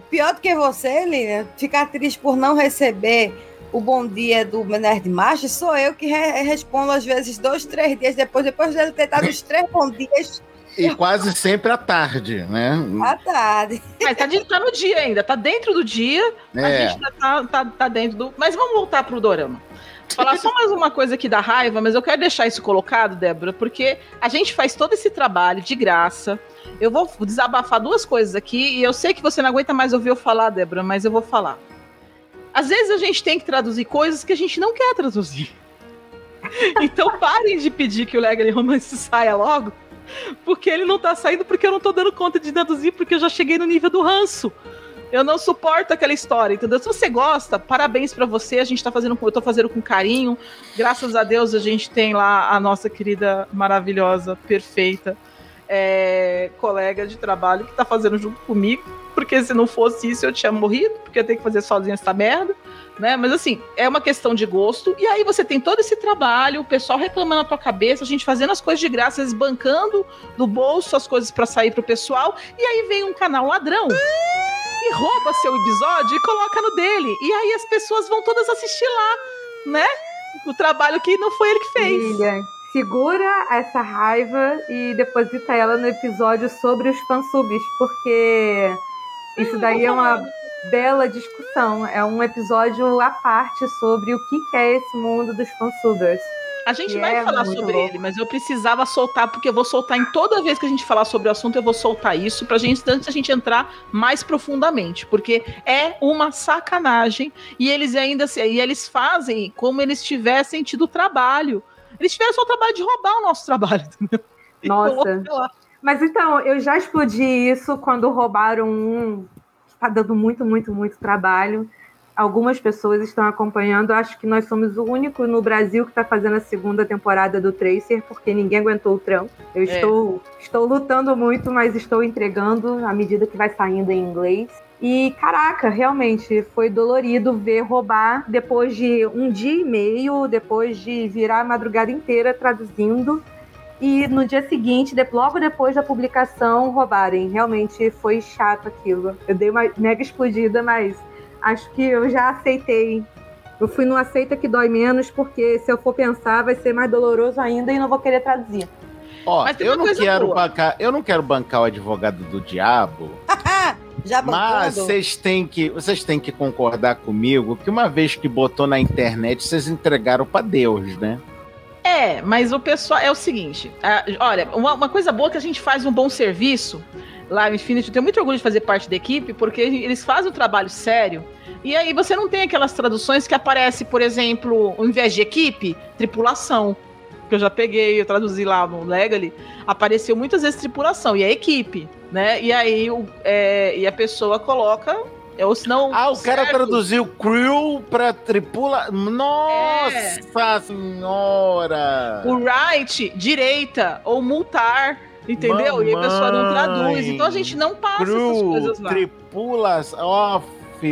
Pior do que você, Lilian, ficar triste por não receber o bom dia do Nerd Macho, sou eu que re- respondo às vezes dois, três dias depois, depois dele ter dado os três bons dias E quase sempre à tarde, né? à tarde. Mas tá, de- tá no dia ainda, tá dentro do dia. A É. gente ainda tá, tá, tá dentro do. Mas vamos voltar pro Dorama. Falar só mais uma coisa aqui da raiva, mas eu quero deixar isso colocado, Débora, porque a gente faz todo esse trabalho de graça. Eu vou desabafar duas coisas aqui, e eu sei que você não aguenta mais ouvir eu falar, Débora, mas eu vou falar. Às vezes a gente tem que traduzir coisas que a gente não quer traduzir. Então parem de pedir que o Legally Romance saia logo, porque ele não tá saindo porque eu não tô dando conta de traduzir, porque eu já cheguei no nível do ranço. Eu não suporto aquela história, entendeu? Se você gosta, parabéns pra você. A gente tá fazendo, eu tô fazendo com carinho. Graças a Deus a gente tem lá a nossa querida, maravilhosa, perfeita é, colega de trabalho que tá fazendo junto comigo. Porque se não fosse isso, eu tinha morrido, porque eu tenho que fazer sozinha essa merda, né? Mas assim, é uma questão de gosto. E aí você tem todo esse trabalho, o pessoal reclamando na tua cabeça, a gente fazendo as coisas de graça, bancando do bolso as coisas pra sair pro pessoal. E aí vem um canal ladrão e rouba seu episódio e coloca no dele. E aí as pessoas vão todas assistir lá, né? O trabalho que não foi ele que fez. Lilian, segura essa raiva e deposita ela no episódio sobre os fansubs, porque isso daí é uma bela discussão. É um episódio à parte sobre o que é esse mundo dos fansubers. A gente vai é falar sobre louco. ele, mas eu precisava soltar, porque eu vou soltar em toda vez que a gente falar sobre o assunto, eu vou soltar isso, pra gente, antes da gente entrar mais profundamente, porque é uma sacanagem, e eles ainda se- e eles fazem como eles tivessem tido trabalho. Eles tiveram só o trabalho de roubar o nosso trabalho, entendeu? Nossa. Mas então, eu já explodi isso quando roubaram um que está dando muito, muito, muito trabalho. Algumas pessoas estão acompanhando. Acho que nós somos o único no Brasil que está fazendo a segunda temporada do Tracer, porque ninguém aguentou o trampo. Eu É. estou, estou lutando muito, mas estou entregando à medida que vai saindo em inglês. E caraca, realmente foi dolorido ver roubar depois de um dia e meio, depois de virar a madrugada inteira traduzindo e no dia seguinte, de- logo depois da publicação, roubarem. Realmente foi chato aquilo. Eu dei uma mega explodida, mas acho que eu já aceitei. Eu fui no aceita que dói menos, porque se eu for pensar, vai ser mais doloroso ainda e não vou querer traduzir. Ó, eu não quero boa. bancar, eu não quero bancar o advogado do diabo, Já mas vocês têm que, vocês têm que concordar comigo que uma vez que botou na internet, vocês entregaram pra Deus, né? É, mas o pessoal é o seguinte: ah, olha, uma, uma coisa boa é que a gente faz um bom serviço lá no Infinity. Eu tenho muito orgulho de fazer parte da equipe, porque eles fazem um trabalho sério. E aí você não tem aquelas traduções que aparece, por exemplo, ao invés de equipe, tripulação. Que eu já peguei, eu traduzi lá no Legally, apareceu muitas vezes tripulação, e é equipe, né? E aí o- é, e a pessoa coloca. Ou senão. Ah, o cara certo. traduziu crew pra tripula. Nossa senhora! O right, direita, ou multar, entendeu? E a pessoa não traduz. Mamãe. Então a gente não passa essas Crew, coisas lá. tripulas, off,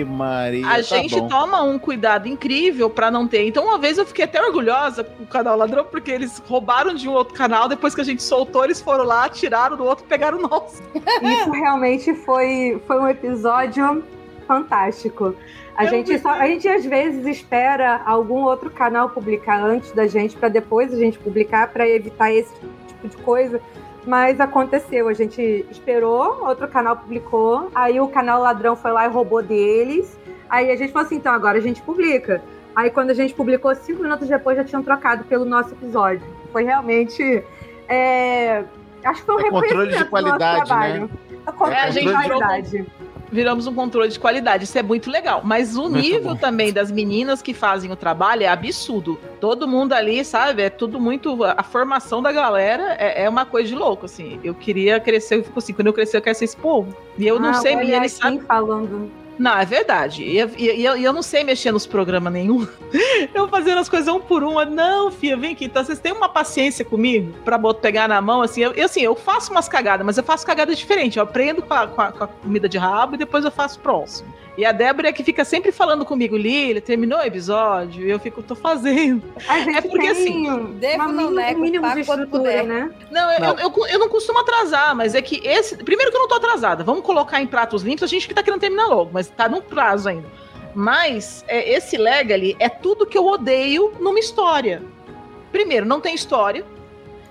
Maria. A tá gente bom. toma um cuidado incrível pra não ter. Então, uma vez eu fiquei até orgulhosa com o canal Ladrão, porque eles roubaram de um outro canal, depois que a gente soltou, eles foram lá, tiraram do outro, pegaram o nosso. Isso realmente foi, foi um episódio fantástico. A Eu gente, só, a gente às vezes espera algum outro canal publicar antes da gente, para depois a gente publicar, para evitar esse tipo de coisa. Mas aconteceu, a gente esperou, outro canal publicou, aí o canal ladrão foi lá e roubou deles. Aí a gente falou assim: então agora a gente publica. Aí quando a gente publicou, cinco minutos depois já tinham trocado pelo nosso episódio. Foi realmente. é, Acho que foi um É controle de reconhecimento do nosso qualidade, trabalho. né? É controle É, a de gente qualidade. Viramos um controle de qualidade. Isso é muito legal. Mas o Muito nível bom. também das meninas que fazem o trabalho é absurdo. Todo mundo ali, sabe? É tudo muito. A formação da galera é, é uma coisa de louco, assim. Eu queria crescer, eu fico assim, quando eu crescer, eu quero ser esse povo. E eu não Ah, sei, olha e sabem. falando. Não, é verdade. E, e- e eu, não sei mexer nos programas nenhum. Eu fazendo as coisas um por um. Não, filha, vem aqui. Então, vocês têm uma paciência comigo pra pegar na mão, assim. Eu, eu, assim, eu faço umas cagadas, mas eu faço cagadas diferentes. Eu aprendo com a, com a- com a comida de rabo e depois eu faço próximo. E a Débora é que fica sempre falando comigo, Lili, terminou o episódio? E eu fico, tô fazendo. É porque, tem assim, devo não mínimo, nego, de Quando estrutura, puder. né? Não, eu, Não. Eu, eu, eu não costumo atrasar, mas é que esse. Primeiro que eu não tô atrasada. Vamos colocar em pratos limpos, a gente que tá querendo terminar logo, mas tá no prazo ainda. Mas é, esse Legally é tudo que eu odeio numa história. Primeiro, não tem história.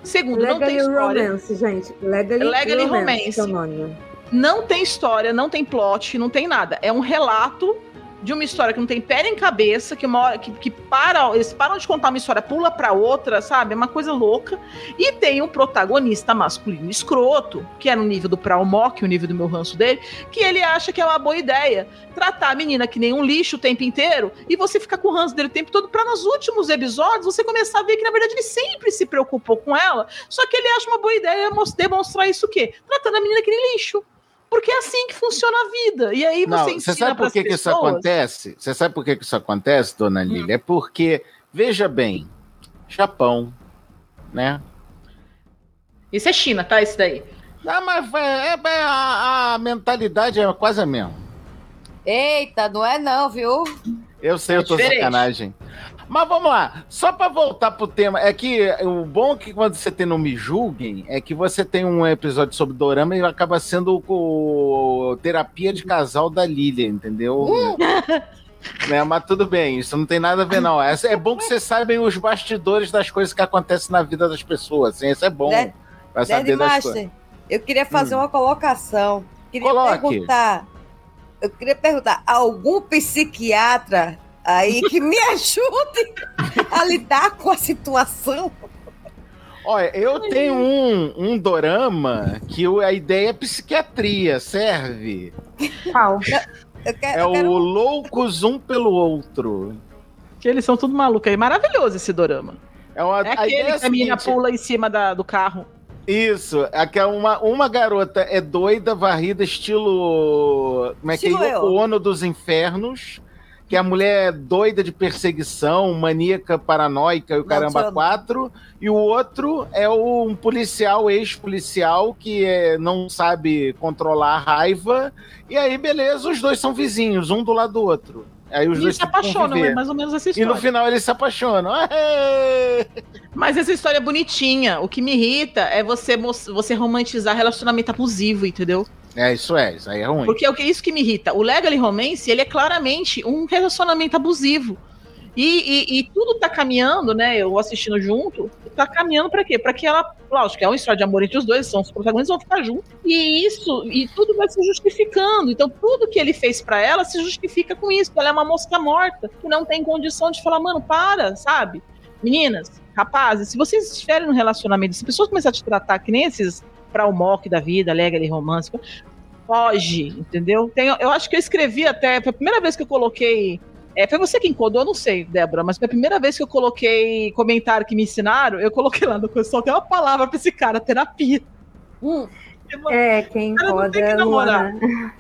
Segundo, não tem Legally história. Romance, gente. Legally, Legally Romance. Romance. Não tem história, não tem plot, não tem nada. É um relato de uma história que não tem pé nem cabeça, que, uma que, que para, eles param de contar uma história, pula pra outra, sabe? É uma coisa louca. E tem um protagonista masculino escroto, que é no nível do Praumok, o nível do meu ranço dele, que ele acha que é uma boa ideia tratar a menina que nem um lixo o tempo inteiro e você ficar com o ranço dele o tempo todo, pra nos últimos episódios você começar a ver que na verdade ele sempre se preocupou com ela, só que ele acha uma boa ideia demonstrar isso o quê? Tratando a menina que nem lixo. Porque é assim que funciona a vida. E aí Não, você você ensina sabe por que, que isso acontece? Você sabe por que, que isso acontece, dona Lília? É porque, veja bem, Japão, né? Isso é China, tá? Isso daí. Ah, mas é, é- é a, a mentalidade é quase a mesma. Eita, não é não, viu? Eu sei, É eu tô diferente. sacanagem. Mas vamos lá, só pra voltar pro tema, é que o bom é que quando você tem no Me Julguem é que você tem um episódio sobre Dorama e acaba sendo o terapia de casal da Lilia, entendeu? Né, mas tudo bem, isso não tem nada a ver, não. É, é bom que vocês saibam os bastidores das coisas que acontecem na vida das pessoas. Assim, isso é bom Né? pra saber Nerd das Master, coisas. eu queria fazer uma colocação. Queria Coloque. perguntar. Eu queria perguntar, algum psiquiatra aí que me ajude a lidar com a situação? Olha, eu tenho um, um dorama que o- a ideia é psiquiatria, serve? Qual? Eu quero, É eu quero- o Loucos Um pelo Outro. Que eles são tudo malucos aí. Maravilhoso esse dorama. É, uma, É a aquele ideia é que a menina pula em cima da- do carro. Isso, é que é uma, uma garota é doida, varrida, estilo. Como é que é? Estilo eu. Ono dos Infernos. Que a mulher é doida de perseguição, maníaca, paranoica e o caramba quatro. E o outro é o- um policial, ex-policial, que é, não sabe controlar a raiva. E aí, beleza, os dois são vizinhos, um do lado do outro. Aí os E dois se apaixonam, é mais ou menos essa E história. no final eles se apaixonam. Aê! Mas essa história é bonitinha. O que me irrita é você, você romantizar relacionamento abusivo, entendeu? É, isso é, isso aí é ruim. Porque é isso que me irrita. O Legally Romance, ele é claramente um relacionamento abusivo. E, e- e tudo tá caminhando, né? Eu assistindo junto, tá caminhando pra quê? Pra que ela, lógico, é uma história de amor entre os dois, são os protagonistas, vão ficar juntos. E isso, e tudo vai se justificando. Então, tudo que ele fez pra ela se justifica com isso. Ela é uma mosca morta, que não tem condição de falar, mano, para, sabe? Meninas, rapazes, se vocês estiverem no relacionamento, se pessoas começarem a te tratar que nem esses pra o mock da vida, alegre e romântico, foge, entendeu? Tem, eu acho que eu escrevi até, foi a primeira vez que eu coloquei. É, foi você que encodou, não sei, Débora, mas foi a primeira vez que eu coloquei comentário que me ensinaram, eu coloquei lá no pessoal, tem uma palavra pra esse cara, terapia. Hum. É, quem Cara, não encoda tem que é namorar. Luana.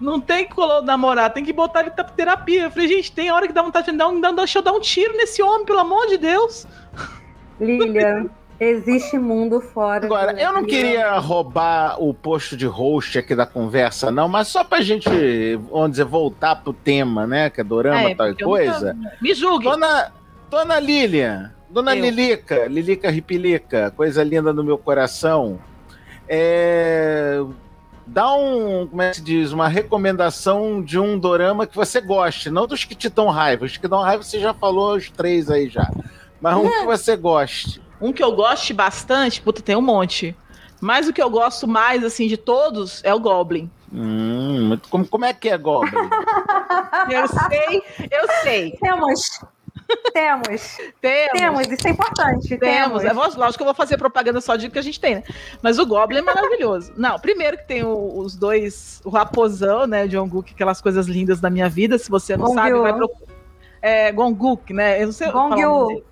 Não tem que colo- namorar, tem que botar ele pra terapia. Eu falei, gente, tem hora que dá vontade de dar um, dar- deixa eu dar um tiro nesse homem, pelo amor de Deus. Lilian, existe mundo fora. Agora, do- eu não queria roubar o posto de host aqui da conversa, não, mas só pra gente, vamos dizer, voltar pro tema, né? Que é dorama, É, tal coisa. nunca- Me julgue. Dona, dona Lilian, dona Eu. Lilica, Lilica Ripilica, coisa linda no meu coração. É, Dá um, como é que se diz, uma recomendação de um dorama que você goste, não dos que te dão raiva. Os que dão raiva você já falou os três aí já. Mas um que você goste. Um que eu goste bastante, puta, tem um monte. Mas o que eu gosto mais, assim, de todos é o Goblin. Hum, como, como é que é Goblin? Eu sei, eu sei. Temos. Temos. Temos. Temos, isso é importante. Temos. Temos. É, lógico que eu vou fazer propaganda só de que a gente tem, né? Mas o Goblin é maravilhoso. Não, primeiro que tem o- os dois, o Raposão, né? John Gook, aquelas coisas lindas da minha vida. Se você não Gongyu. sabe, vai procurar. É, Gonguk, né? Eu não sei falar o nome Gongyu. dele.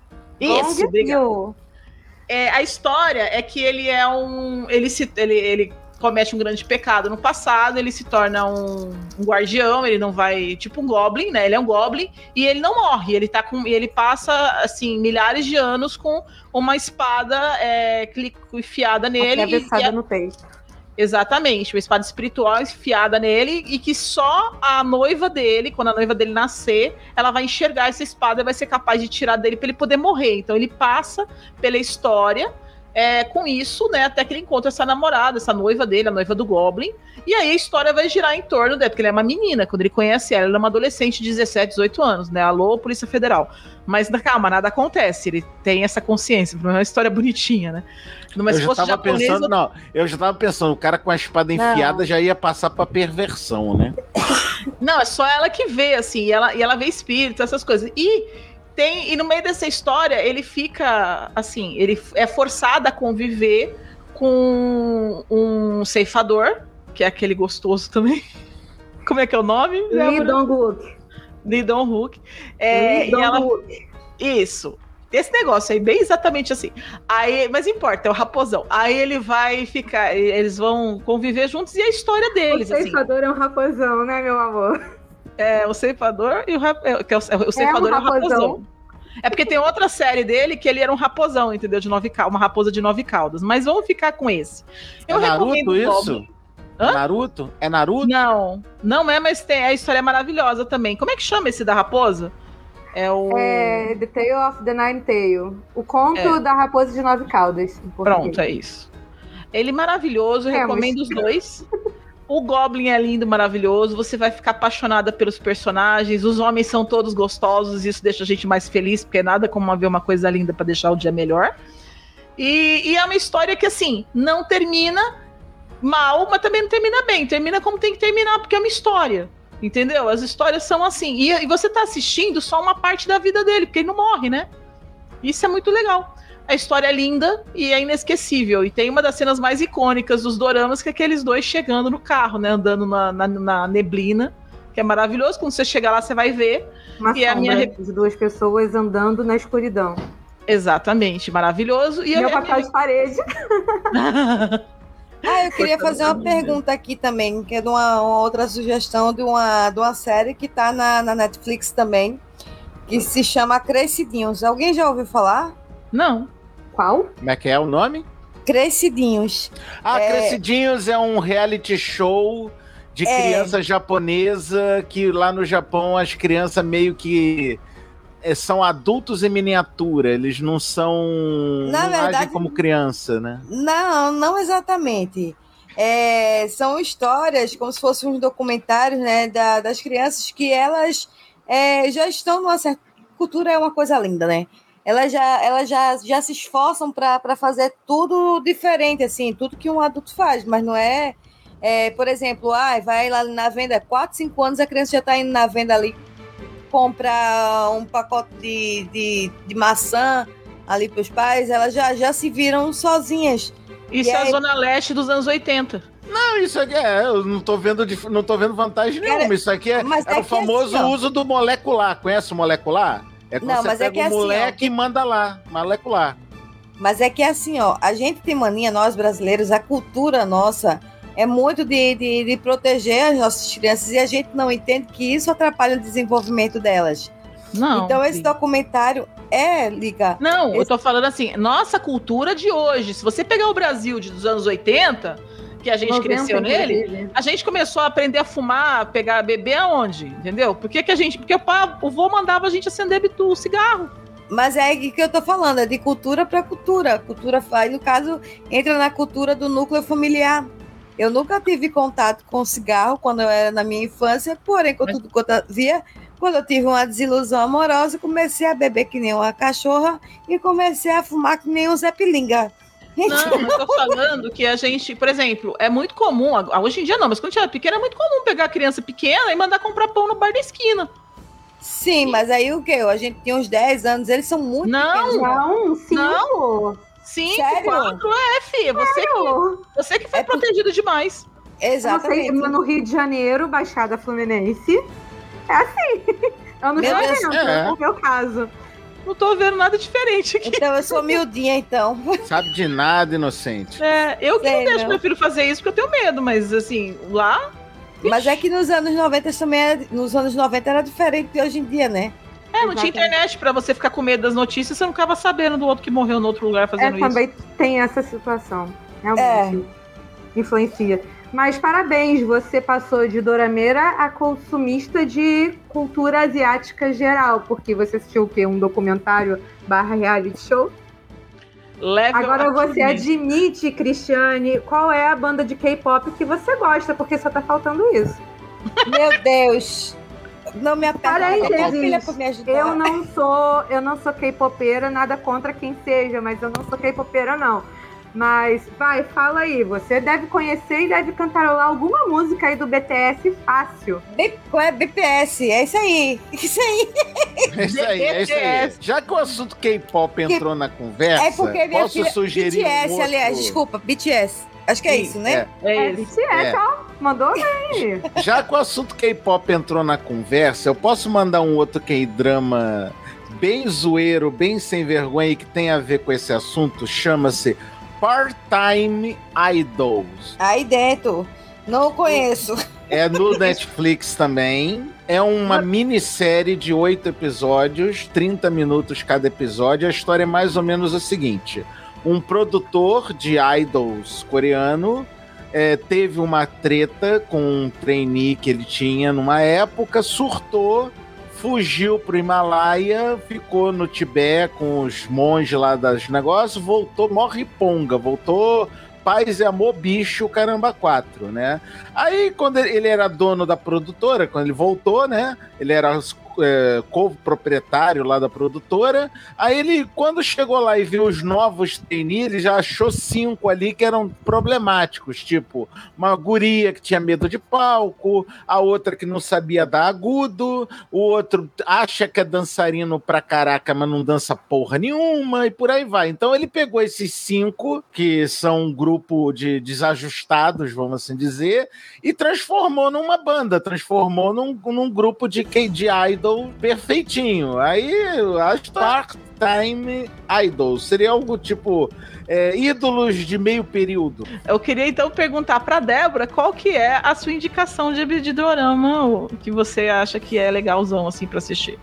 Isso, Gong. É, a história é que ele é um. Ele, se, ele, ele comete um grande pecado no passado, ele se torna um, um guardião, ele não vai. Tipo um Goblin, né? Ele é um Goblin e ele não morre. Ele tá com. Ele passa, assim, milhares de anos com uma espada é, enfiada nele. e- Atravessada e a- no peito. Exatamente, uma espada espiritual enfiada nele e que só a noiva dele, quando a noiva dele nascer, ela vai enxergar essa espada e vai ser capaz de tirar dele para ele poder morrer. Então ele passa pela história é, com isso, né, até que ele encontra essa namorada, essa noiva dele, a noiva do Goblin. E aí a história vai girar em torno dele, porque ele é uma menina. Quando ele conhece ela, ela é uma adolescente de 17, 18 anos, né? Alô, Polícia Federal. Mas calma, nada acontece. Ele tem essa consciência. É uma história bonitinha, né? Numa eu se já fosse tava japonês, pensando, não, eu já tava pensando, o cara com a espada enfiada já ia passar pra perversão, né? Não, é só ela que vê, assim, e ela, e ela vê espírito, essas coisas. E tem, e no meio dessa história, ele fica, assim, ele é forçado a conviver com um ceifador, que é aquele gostoso também. Como é que é o nome? Lee Dong-wook. Lee Dong-wook. É, Lee e ela- Dong-wook. Isso. Esse negócio aí, bem exatamente assim. Aí, mas importa, é o raposão. Aí ele vai ficar, eles vão conviver juntos e a história O deles, assim. ceifador é um raposão, né, meu amor? É, o ceifador e o, rap... é, é o, o ceifador é um o raposão. raposão. É porque tem outra série dele que ele era um raposão, entendeu? De nove uma raposa de nove caudas. Mas vamos ficar com esse. Eu é Naruto o isso? Hã? Naruto? É Naruto? Não, não é, mas tem a história é maravilhosa também. Como é que chama esse da raposa? É o. É The Tale of the Nine Tail. O conto É. da raposa de nove caudas. Pronto, é isso. Ele é maravilhoso, Temos. recomendo os dois. O Goblin é lindo, maravilhoso. Você vai ficar apaixonada pelos personagens. Os homens são todos gostosos. Isso deixa a gente mais feliz, porque nada como ver uma coisa linda pra deixar o dia melhor. E, e é uma história que, assim, não termina mal, mas também não termina bem. Termina como tem que terminar, porque é uma história. Entendeu? As histórias são assim. E, e você tá assistindo só uma parte da vida dele, porque ele não morre, né? Isso é muito legal. A história é linda e é inesquecível. E tem uma das cenas mais icônicas dos doramas, que é aqueles dois chegando no carro, né? Andando na, na- na neblina, que é maravilhoso. Quando você chegar lá, você vai ver. Uma E a minha sombra de duas pessoas andando na escuridão. Exatamente, maravilhoso. E Meu a- papel de parede. Ah, eu queria fazer uma pergunta aqui também, que é de uma, uma outra sugestão de uma, de uma série que tá na, na Netflix também, que se chama Crescidinhos. Alguém já ouviu falar? Não. Qual? Como é que é o nome? Crescidinhos. Ah, É. Crescidinhos é um reality show de É. criança japonesa que lá no Japão as crianças meio que são adultos em miniatura, eles não são Na não verdade- agem como criança, né? Não, não exatamente. É, são histórias, como se fossem uns documentários, né, da- das crianças que elas é, já estão numa certa. Cultura é uma coisa linda, né? elas já, elas já, já se esforçam para fazer tudo diferente, assim, tudo que um adulto faz, mas não é, é por exemplo, ah, vai lá na venda, 4, 5 anos a criança já está indo na venda ali, compra um pacote de, de, de maçã ali para os pais, elas já, já se viram sozinhas. Isso E é a aí- Zona Leste dos anos 80. Não, isso aqui é, eu não tô vendo, não tô vendo vantagem Cara, nenhuma. Isso aqui é, mas é é o que famoso assim, uso do molecular. Conhece o molecular? É quando Não, você mas é pega que o assim, ó. moleque e manda lá, molecular. Mas é que assim, ó, a gente tem mania, nós brasileiros, a cultura nossa é muito de, de, de proteger as nossas crianças e a gente não entende que isso atrapalha o desenvolvimento delas. Não. então, esse documentário é ligar. Não, eu Esse- tô falando assim, nossa cultura de hoje. Se você pegar o Brasil de, dos anos 80, que a gente 90, cresceu nele, a gente começou a aprender a fumar, a pegar bebê aonde? Entendeu? Por que, que a gente. Porque o, pá, o vô mandava a gente acender bitu, o cigarro. Mas é que eu tô falando, é de cultura para cultura. Cultura faz, no caso, entra na cultura do núcleo familiar. Eu nunca tive contato com cigarro quando eu era na minha infância, porém, com Mas- tudo quanto eu via, quando eu tive uma desilusão amorosa, comecei a beber que nem uma cachorra e comecei a fumar que nem um Zé Pilinga. Não, eu tô falando que a gente, por exemplo, é muito comum, hoje em dia não, mas quando a gente era pequena, é muito comum pegar a criança pequena e mandar comprar pão no bar da esquina. Sim, mas aí o quê? A gente tinha uns 10 anos, eles são muito Não, pequenos. Não, cinco. Cinco, Sério? quatro, é. Você que, você que foi É por- protegido demais. Eu não sei, Exatamente. no Rio de Janeiro, Baixada Fluminense, é assim. Meu Deus, 90, é. no meu caso. Não tô vendo nada diferente aqui. Então eu sou miudinha, então. Sabe de nada, inocente. É, eu que Sei, não deixo não. meu filho fazer isso porque eu tenho medo, mas assim, lá. Mas é que nos anos 90 também era, nos anos 90 era diferente de hoje em dia, né? É, não tinha internet pra você ficar com medo das notícias, você não ficava sabendo do outro que morreu no outro lugar É, fazendo isso. também tem essa situação. Realmente. Influencia. Mas parabéns, você passou de dorameira a consumista de cultura asiática geral, porque você assistiu o quê? Um documentário barra reality show? Level Agora você admite, Cristiane, qual é a banda de K-pop que você gosta, porque só tá faltando isso. Meu Deus! Não me ajudar. Eu não sou, eu não sou K-popeira, nada contra quem seja, mas eu não sou K-popeira não. Mas vai, fala aí, você deve conhecer e deve cantarolar alguma música aí do BTS fácil. B- Qual é BPS? É isso aí. Isso aí. É isso aí, é isso aí. BTS. Já que o assunto K-pop entrou na conversa, É porque minha posso filha. sugerir BTS, um outro... aliás, desculpa, BTS. Acho que é isso, né? é. É É, isso. BTS, É. ó, mandou bem. Já que o assunto K-pop entrou na conversa, eu posso mandar um outro K-drama bem zoeiro, bem sem vergonha e que tem a ver com esse assunto, chama-se Part-Time Idols. Aí dentro. Não conheço. É no Netflix também. É uma minissérie de oito episódios, 30 minutos cada episódio. A história é mais ou menos a seguinte: um produtor de idols coreano é, teve uma treta com um trainee que ele tinha numa época, surtou, fugiu pro Himalaia, ficou no Tibete com os monges lá dos negócios, voltou, morre ponga, voltou paz e amor, bicho, caramba, quatro, né? Aí, quando ele era dono da produtora, quando ele voltou, né? Ele era é, co-proprietário lá da produtora. Aí ele, quando chegou lá e viu os novos trainees, ele já achou cinco ali que eram problemáticos, tipo uma guria que tinha medo de palco, a outra que não sabia dar agudo, o outro acha que é dançarino pra caraca, mas não dança porra nenhuma, e por aí vai. Então ele pegou esses cinco, que são um grupo de desajustados, vamos assim dizer, e transformou numa banda, transformou num, num grupo de, de idol perfeitinho. Aí as part-time idols seria algo tipo é, ídolos de meio período. Eu queria então perguntar pra Débora qual que é a sua indicação de, de dorama o que você acha que é legalzão assim pra assistir.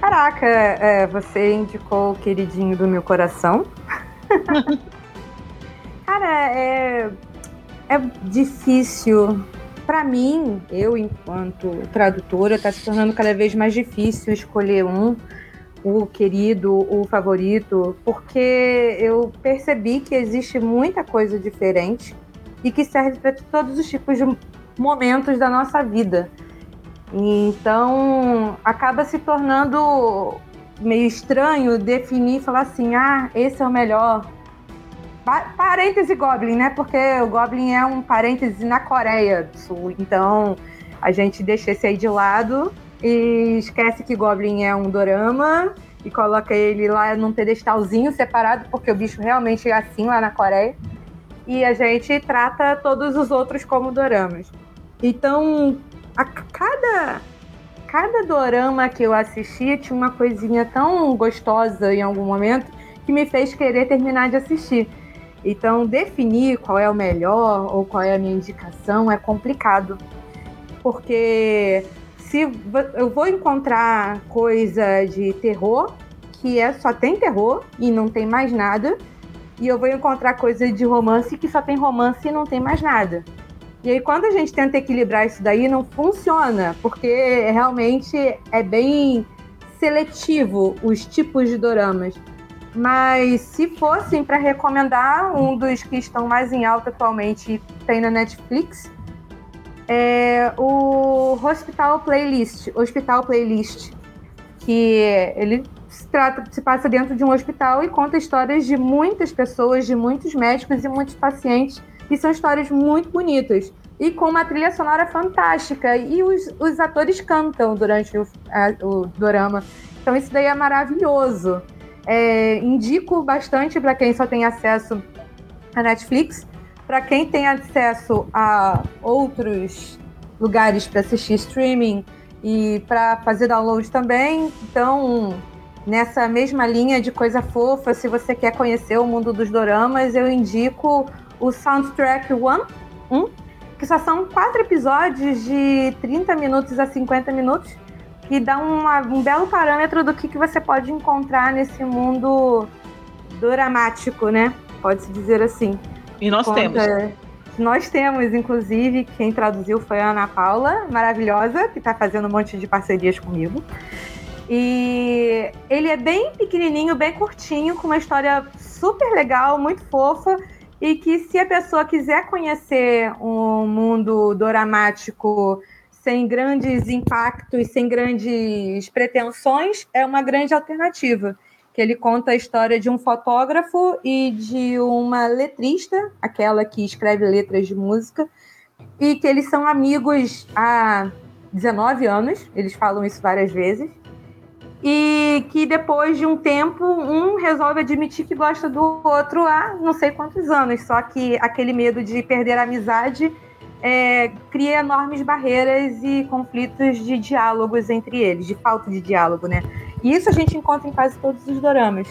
Caraca, é, você indicou o queridinho do meu coração. Cara, é, é difícil. Pra mim, eu, enquanto tradutora, tá se tornando cada vez mais difícil escolher um, o querido, o favorito, porque eu percebi que existe muita coisa diferente e que serve para todos os tipos de momentos da nossa vida. Então, acaba se tornando meio estranho definir falar assim: ah, esse é o melhor. Pa- Parêntese Goblin, né? Porque o Goblin é um parêntese na Coreia do Sul. Então a gente deixa esse aí de lado e esquece que Goblin é um dorama e coloca ele lá num pedestalzinho separado, porque o bicho realmente é assim lá na Coreia. E a gente trata todos os outros como doramas. Então, a cada cada dorama que eu assistia tinha uma coisinha tão gostosa em algum momento que me fez querer terminar de assistir. Então, definir qual é o melhor ou qual é a minha indicação é complicado. Porque se eu vou encontrar coisa de terror, que é só tem terror e não tem mais nada, e eu vou encontrar coisa de romance que só tem romance e não tem mais nada. E aí, quando a gente tenta equilibrar isso daí, não funciona, porque realmente é bem seletivo os tipos de doramas. Mas se fossem para recomendar, um dos que estão mais em alta atualmente tem na Netflix é o Hospital Playlist, Hospital Playlist, que ele se trata, se passa dentro de um hospital e conta histórias de muitas pessoas, de muitos médicos e muitos pacientes e são histórias muito bonitas. E com uma trilha sonora fantástica. E os, os atores cantam durante o, a- o dorama. Então isso daí é maravilhoso. É, indico bastante para quem só tem acesso à Netflix. Para quem tem acesso a outros lugares para assistir streaming e para fazer download também. Então, nessa mesma linha de coisa fofa, se você quer conhecer o mundo dos doramas, eu indico o Soundtrack One, um, que só são quatro episódios de 30 minutos a 50 minutos, que dá uma- um belo parâmetro do que, que você pode encontrar nesse mundo doramático, né? Pode-se dizer assim. E nós Conta- temos. Nós temos, inclusive, quem traduziu foi a Ana Paula, maravilhosa, que está fazendo um monte de parcerias comigo. E ele é bem pequenininho, bem curtinho, com uma história super legal, muito fofa. E que se a pessoa quiser conhecer um mundo doramático sem grandes impactos, sem grandes pretensões, é uma grande alternativa. Que ele conta a história de um fotógrafo e de uma letrista, aquela que escreve letras de música, e que eles são amigos há 19 anos, eles falam isso várias vezes, e que depois de um tempo, um resolve admitir que gosta do outro há não sei quantos anos, só que aquele medo de perder a amizade é, cria enormes barreiras e conflitos de diálogos entre eles, de falta de diálogo, né? E isso a gente encontra em quase todos os doramas.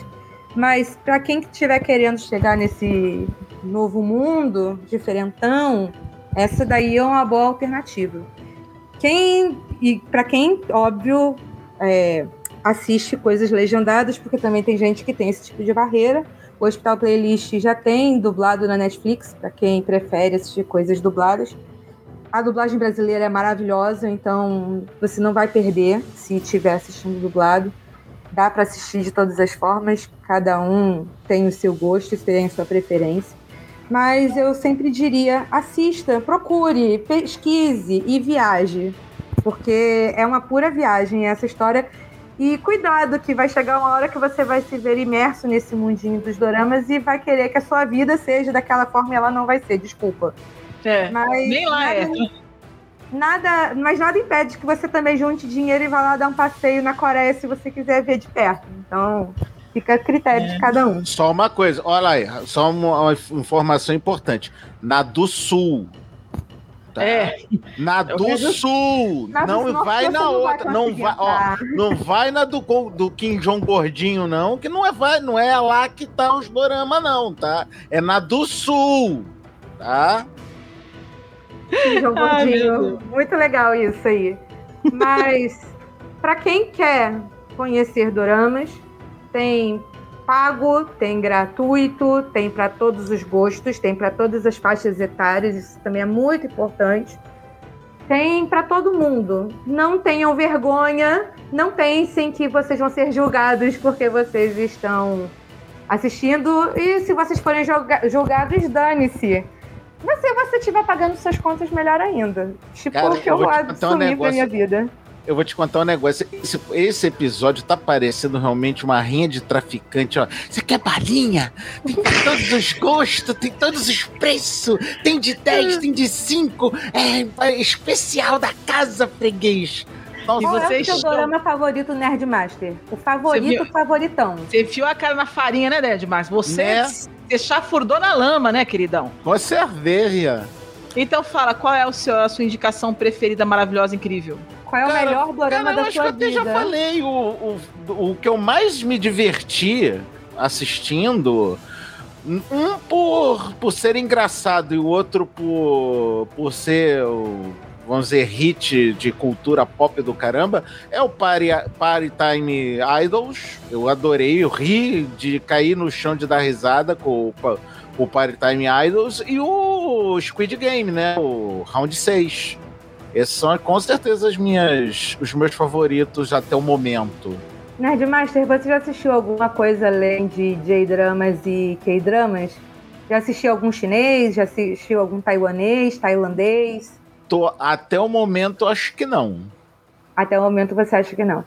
Mas para quem estiver querendo chegar nesse novo mundo diferentão, essa daí é uma boa alternativa. Quem e para quem, óbvio, é, assiste coisas legendadas, porque também tem gente que tem esse tipo de barreira. O Hospital Playlist já tem dublado na Netflix, para quem prefere assistir coisas dubladas. A dublagem brasileira é maravilhosa, então você não vai perder se estiver assistindo dublado. Dá para assistir de todas as formas, cada um tem o seu gosto, tem a sua preferência. Mas eu sempre diria: assista, procure, pesquise e viaje, porque é uma pura viagem essa história. E cuidado, que vai chegar uma hora que você vai se ver imerso nesse mundinho dos doramas e vai querer que a sua vida seja daquela forma e ela não vai ser, desculpa. É, Mas nem lá é. nada, nada, mas nada impede que você também junte dinheiro e vá lá dar um passeio na Coreia se você quiser ver de perto. Então, fica a critério É. de cada um. Só uma coisa, olha aí, só uma, uma informação importante. Na do Sul. Tá? É. Na Eu do vejo- Sul. Na do não Sul, vai na não vai outra. Não vai, ó, não vai na do, do Kim Jong Gordinho, não, que não é, vai, não é lá que tá os dorama, não, tá? É na do Sul. Tá? Ai, meu Gordinho. Muito legal isso aí. Mas, para quem quer conhecer doramas, tem pago, tem gratuito, tem para todos os gostos, tem para todas as faixas etárias, isso também é muito importante. Tem para todo mundo. Não tenham vergonha, não pensem que vocês vão ser julgados porque vocês estão assistindo. E se vocês forem julga- julgados, dane-se. Mas se você estiver pagando suas contas, melhor ainda. Tipo Cara, o que eu eu assumi contar um negócio. minha vida. Eu vou te contar um negócio. Esse, esse episódio tá parecendo realmente uma rinha de traficante, ó. Você quer balinha? Tem todos os gostos, tem todos os preços. Tem de 10, tem de 5. É, é especial da casa, freguês. Qual Nossa, é o vocês seu estão- dorama favorito Nerdmaster? O favorito, viu? favoritão. Você enfiou a cara na farinha, né, Ned? Mas você, Né? você chafurdou na lama, né, queridão? você é velha. Então fala, qual é o seu, a sua indicação preferida, maravilhosa, incrível? Qual é o Cara, melhor dorama Cara, eu da acho que sua eu até já vida? falei. O, o, o que eu mais me diverti assistindo, um por, por ser engraçado e o outro por, por ser, o, vamos dizer, hit de cultura pop do caramba, é o Party, Party Time Idols. Eu adorei, eu ri de cair no chão de dar risada com o, o Party Time Idols e o Squid Game, né? O Round 6. Esses são com certeza as minhas, os meus favoritos até o momento. Nerdmaster, você já assistiu alguma coisa além de J-dramas e K-dramas? Já assistiu algum chinês? Já assistiu algum taiwanês, tailandês? Tô, até o momento, acho que não. Até o momento você acha que não.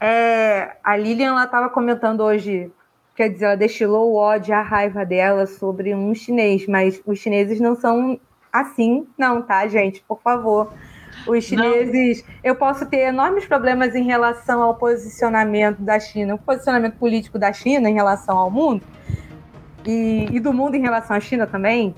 É, a Lilian ela estava comentando hoje, quer dizer, ela destilou o ódio, a raiva dela sobre um chinês, mas os chineses não são assim, não, tá, gente? Por favor. Os chineses, eu posso ter enormes problemas em relação ao posicionamento da China, o posicionamento político da China em relação ao mundo, e, e do mundo em relação à China também.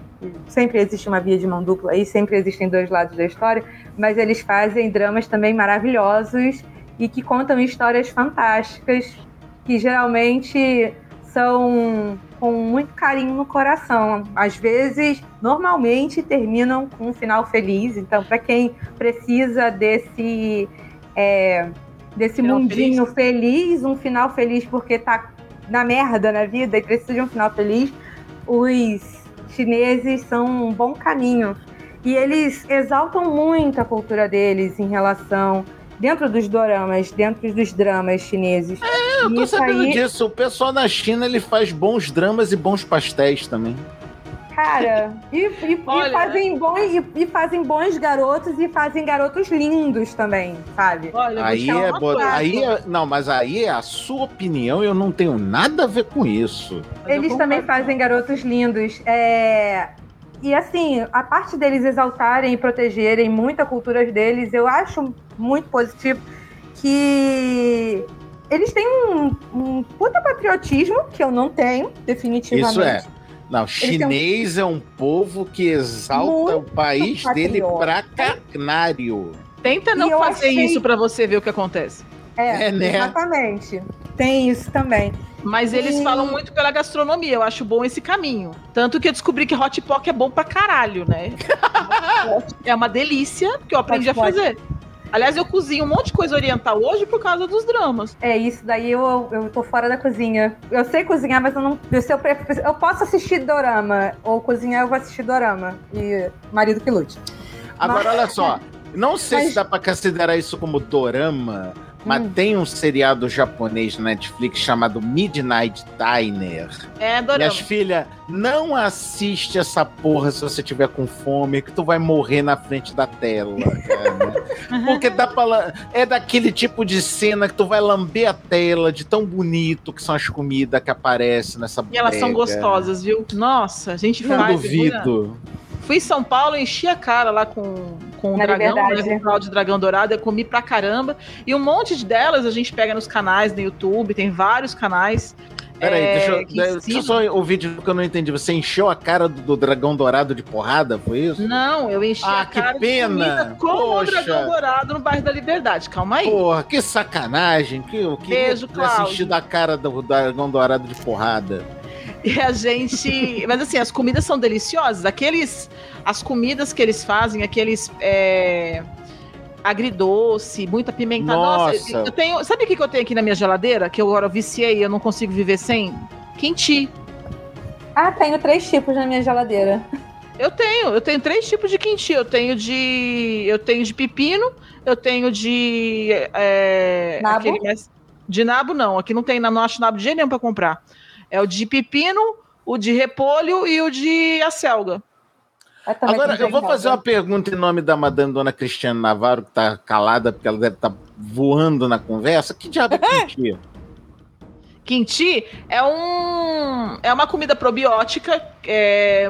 Sempre existe uma via de mão dupla aí, sempre existem dois lados da história, mas eles fazem dramas também maravilhosos e que contam histórias fantásticas, que geralmente são com muito carinho no coração. Às vezes, normalmente, terminam com um final feliz. Então, para quem precisa desse, é, desse Final mundinho feliz. um final feliz porque tá na merda na vida e precisa de um final feliz, os chineses são um bom caminho. E eles exaltam muito a cultura deles em relação dentro dos doramas, dentro dos dramas chineses. É, eu tô Isso sabendo aí- disso. O pessoal na China ele faz bons dramas e bons pastéis também. Cara, e, e- e Olha, fazem bons, e, e fazem bons garotos e fazem garotos lindos também, sabe? Olha, Aí é, bo- aí é. Não, mas aí é a sua opinião, eu não tenho nada a ver com isso. Mas Eles também fazem garotos lindos. É, E assim, a parte deles exaltarem e protegerem muito a cultura deles, eu acho muito positivo que eles têm um, um puta patriotismo, que eu não tenho, definitivamente. Isso é. Não, têm um- chinês é um povo que exalta Muito o país dele pra carnário. Tenta não fazer achei- isso pra você ver o que acontece. É, É, né? exatamente. Tem isso também. Mas eles E- falam muito pela gastronomia, eu acho bom esse caminho. Tanto que eu descobri que hot pot é bom pra caralho, né? é uma delícia, que eu aprendi Hot a pot. fazer. Aliás, eu cozinho um monte de coisa oriental hoje por causa dos dramas. É isso, daí eu, eu tô fora da cozinha. Eu sei cozinhar, mas eu não. Eu, pref- eu posso assistir dorama, ou cozinhar, eu vou assistir dorama. E marido que lute. Agora, Mas- olha só. Não sei Mas- se dá pra considerar isso como dorama, mas Hum. tem um seriado japonês na Netflix chamado Midnight Diner. É dorama. Minhas filhas, não assiste essa porra se você tiver com fome, que tu vai morrer na frente da tela, cara. Porque dá pra, é daquele tipo de cena que tu vai lamber a tela de tão bonito que são as comidas que aparecem nessa E elas são bodega. gostosas, viu? Nossa, a gente Não faz. duvido. Fui em São Paulo, enchi a cara lá com, com o Na dragão, né, Liberdade. com o Cláudio Dragão Dourado, eu comi pra caramba. E um monte de delas a gente pega nos canais no YouTube, tem vários canais. Peraí, é, deixa, eu, que deixa eu só ouvir de novo que eu não entendi. Você encheu a cara do, do dragão dourado de porrada, foi isso? Não, eu enchi Ah, a que cara pena. de comida com Poxa. o Dragão Dourado no bairro da Liberdade. Calma aí. Porra, que sacanagem. Que eu queria Beijo, ter Cláudio. assistido a cara do dragão dourado de porrada. E a gente. Mas assim, as comidas são deliciosas. Aqueles. As comidas que eles fazem, aqueles. É... Agridoce, muito apimentado. Nossa. eu tenho. Sabe o que que eu tenho aqui na minha geladeira? Que eu agora viciei e eu não consigo viver sem? Quinti. Ah, tenho três tipos na minha geladeira. Eu tenho, eu tenho três tipos de quinti. Eu tenho de. Eu tenho de pepino, eu tenho de. É, Nabo? aquele mais- de nabo, não. Aqui não tem, não acho nabo de jeito nenhum pra comprar. É o de pepino, o de repolho e o de acelga. Agora, eu vou fazer uma pergunta em nome da Madame Dona Cristiane Navarro, que tá calada, porque ela deve estar voando na conversa. Que diabo é kimchi? Kimchi é um é uma comida probiótica, é,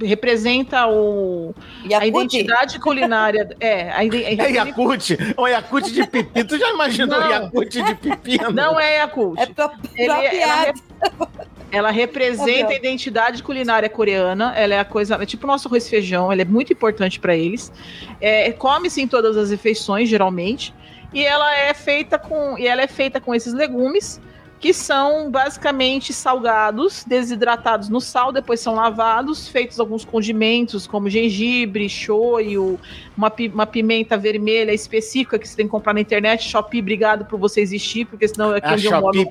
representa o, a identidade culinária. É, a, ide- É Yakut? Um Yakut de pipi. Tu já imaginou Não. Yakut de pepino? Não é Yakult. É pro, Ele- ela, propriado. re- ela representa a identidade culinária coreana. Ela é a coisa, é tipo o nosso arroz feijão. Ela é muito importante para eles. É, Come-se em todas as refeições, geralmente. E ela é feita com, e ela é feita com esses legumes que são basicamente salgados, desidratados no sal, depois são lavados, feitos alguns condimentos como gengibre, shoyu, uma, uma pimenta vermelha específica que você tem que comprar na internet. Shopee, obrigado por você existir, porque senão aqui onde eu moro.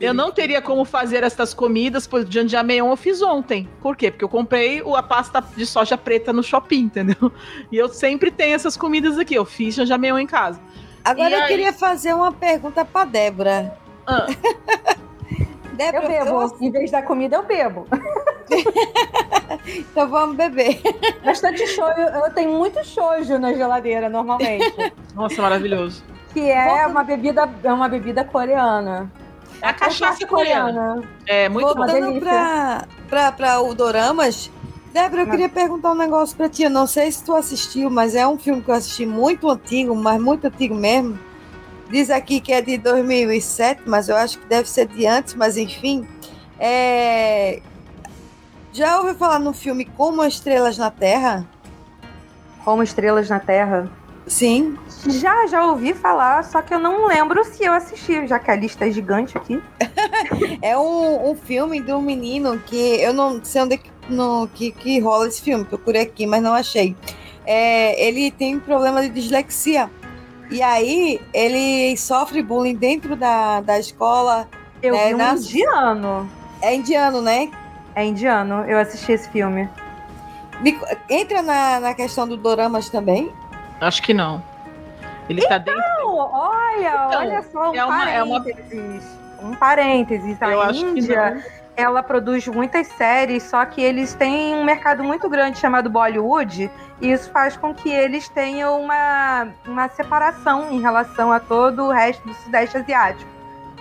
Eu não teria como fazer estas comidas, pois o Janjameon eu fiz ontem. Por quê? Porque eu comprei a pasta de soja preta no shopping, entendeu? E eu sempre tenho essas comidas aqui. Eu fiz Janjameon em casa. Agora E eu aí? queria fazer uma pergunta pra Débora. Ah, Débora, Eu bebo. Em vez da comida, eu bebo. Então vamos beber. Bastante shoyu. Eu tenho muito shoyu na geladeira, normalmente. nossa, maravilhoso. que é Volta- uma bebida, é uma bebida coreana. É a cachaça coreana. É muito bom. Voltando delícia. pra, pra, pra o Doramas, Débora, eu queria perguntar um negócio pra ti. Eu não sei se tu assistiu, mas é um filme que eu assisti muito antigo, mas muito antigo mesmo. Diz aqui que é de 2007, mas eu acho que deve ser de antes, mas enfim. É... Já ouviu falar no filme Como Estrelas na Terra? Como Estrelas na Terra. Sim. Já, já ouvi falar, só que eu não lembro se eu assisti, já que a lista é gigante aqui. É um, um filme de um menino que eu não sei onde é que, no, que, que rola esse filme, procurei aqui, mas não achei. É, ele tem um problema de dislexia. E aí ele sofre bullying dentro da, da escola. Eu É, vi um nas- indiano. É indiano, né? É indiano, eu assisti esse filme. Me- Entra na, na questão do Doramas também. Acho que não. Ele tá dentro. Não, olha, Então, olha só, um é uma- é uma- parênteses. Um parênteses. A Eu acho que Índia, não. Ela produz muitas séries, só que eles têm um mercado muito grande chamado Bollywood, e isso faz com que eles tenham uma, uma separação em relação a todo o resto do Sudeste Asiático.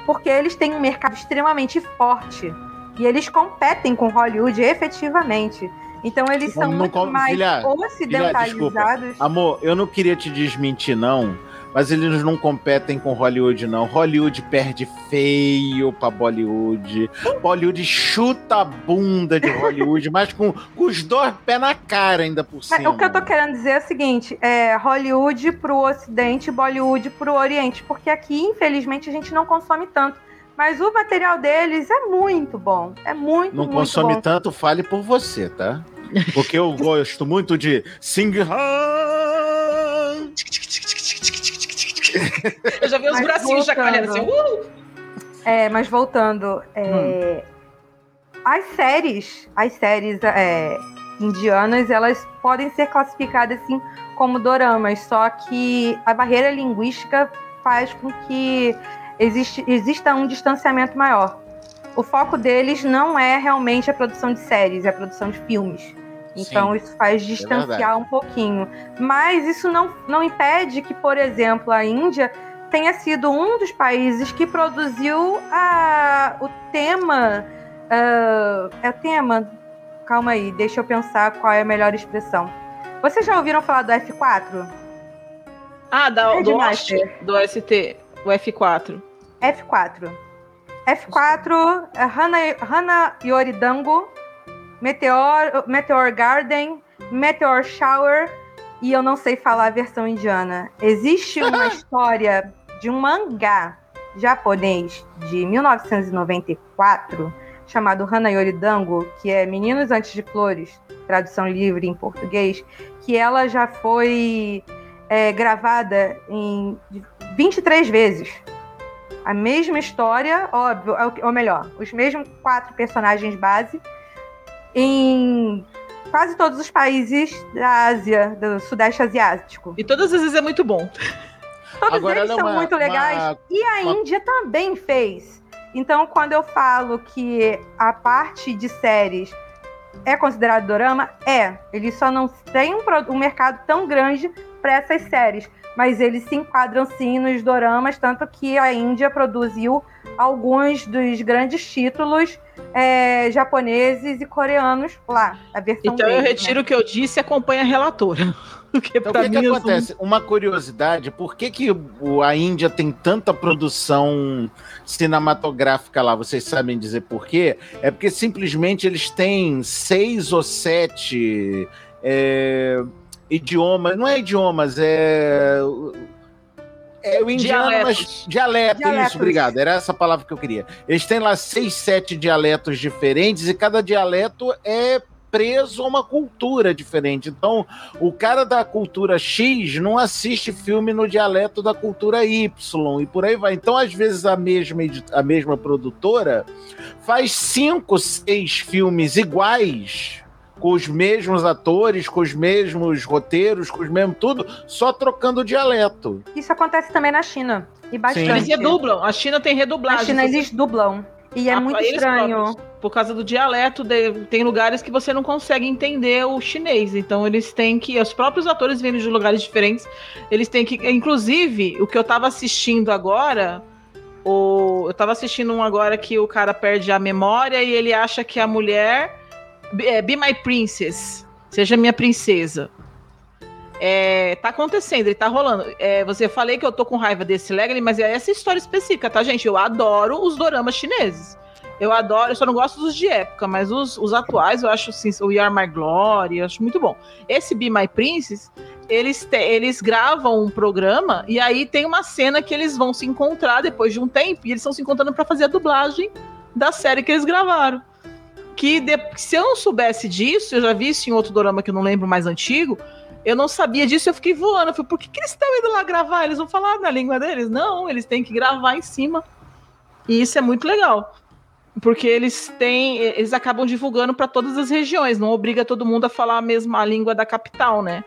Porque eles têm um mercado extremamente forte. E eles competem com Hollywood efetivamente. Então eles são não muito com- mais filha, ocidentalizados. Amor, eu não queria te desmentir, não. Mas eles não competem com Hollywood, não. Hollywood perde feio pra Bollywood. Bollywood chuta a bunda de Hollywood, mas com, com os dois pés na cara ainda por cima. O que eu tô querendo dizer é o seguinte: é Hollywood pro Ocidente, Bollywood pro Oriente. Porque aqui, infelizmente, a gente não consome tanto. Mas o material deles é muito bom. É muito, Não muito consome bom. tanto, fale por você, tá? Porque eu gosto muito de Singhan. Eu já vi os Mas bracinhos chacoalhando assim. voltando. Uh! É, mas voltando, é, as séries, as séries é, indianas, elas podem ser classificadas assim como doramas, só que a barreira linguística faz com que existe, exista um distanciamento maior. O foco deles não é realmente a produção de séries, é a produção de filmes. Então Sim, isso faz distanciar um pouquinho. Mas isso não, não impede que, por exemplo, a Índia tenha sido um dos países que produziu a, o tema. ah, é o tema? Calma aí, deixa eu pensar qual é a melhor expressão. Vocês já ouviram falar do F4? Ah, da, do, Headmaster. do ST, o F4. F4. F4, é Hana, Hana Yoridango, Meteor, Meteor Garden, Meteor Shower, e eu não sei falar a versão indiana. Existe uma história de um mangá japonês de 1994 chamado Hana Yoridango, que é Meninos Antes de Flores, tradução livre em português, que ela já foi é, gravada em 23 vezes a mesma história, óbvio, ou melhor, os mesmos quatro personagens base em quase todos os países da Ásia, do Sudeste Asiático. E todas as vezes é muito bom. Todos Agora, eles não, são uma- muito legais. uma- E a uma- Índia também fez. Então, quando eu falo que a parte de séries é considerado dorama? É. Ele só não tem um, um mercado tão grande para essas séries. Mas eles se enquadram sim nos doramas, tanto que a Índia produziu alguns dos grandes títulos é, japoneses e coreanos lá. A versão Então eu deles, né? retiro o que eu disse e acompanho a relatora. Porque Então, o que, que eu acontece? Uma curiosidade, por que, que a Índia tem tanta produção cinematográfica lá? Vocês sabem dizer por quê? É porque simplesmente eles têm seis ou sete é, idiomas, não é idiomas, é. É o indiano, Dialetos. mas dialeto, Dialetos. isso, obrigado. Era essa palavra que eu queria. Eles têm lá seis, sete dialetos diferentes e cada dialeto é preso a uma cultura diferente. Então, o cara da cultura X não assiste filme no dialeto da cultura Y e por aí vai. Então, às vezes, a mesma, a mesma produtora faz cinco, seis filmes iguais, com os mesmos atores, com os mesmos roteiros, com os mesmos tudo, só trocando o dialeto. Isso acontece também na China. E bastante. Eles redublam. A China tem Na redublagem. China Você- eles dublam. E é Ah, muito estranho. próprios. Por causa do dialeto, de- tem lugares que você não consegue entender o chinês. Então eles têm que. Os próprios atores vindo de lugares diferentes. Eles têm que. Inclusive, o que eu tava assistindo agora. O, eu tava assistindo um agora que o cara perde a memória e ele acha que a mulher. É, Be My Princess. Seja minha princesa. É, tá acontecendo, ele tá rolando. É, você falei que eu tô com raiva desse Legally, mas é essa história específica, tá, gente? Eu adoro os doramas chineses. Eu adoro, eu só não gosto dos de época, mas os, os atuais eu acho assim, o Are My Glory, eu acho muito bom. Esse Be My Princess, eles, te- eles gravam um programa e aí tem uma cena que eles vão se encontrar depois de um tempo e eles estão se encontrando pra fazer a dublagem da série que eles gravaram. Que de- se eu não soubesse disso, eu já vi isso em outro dorama que eu não lembro mais antigo, eu não sabia disso, eu fiquei voando. Eu falei, por que, que eles estão indo lá gravar? Eles vão falar na língua deles? Não, eles têm que gravar em cima. E isso é muito legal. Porque eles têm. Eles acabam divulgando para todas as regiões, não obriga todo mundo a falar a mesma língua da capital, né?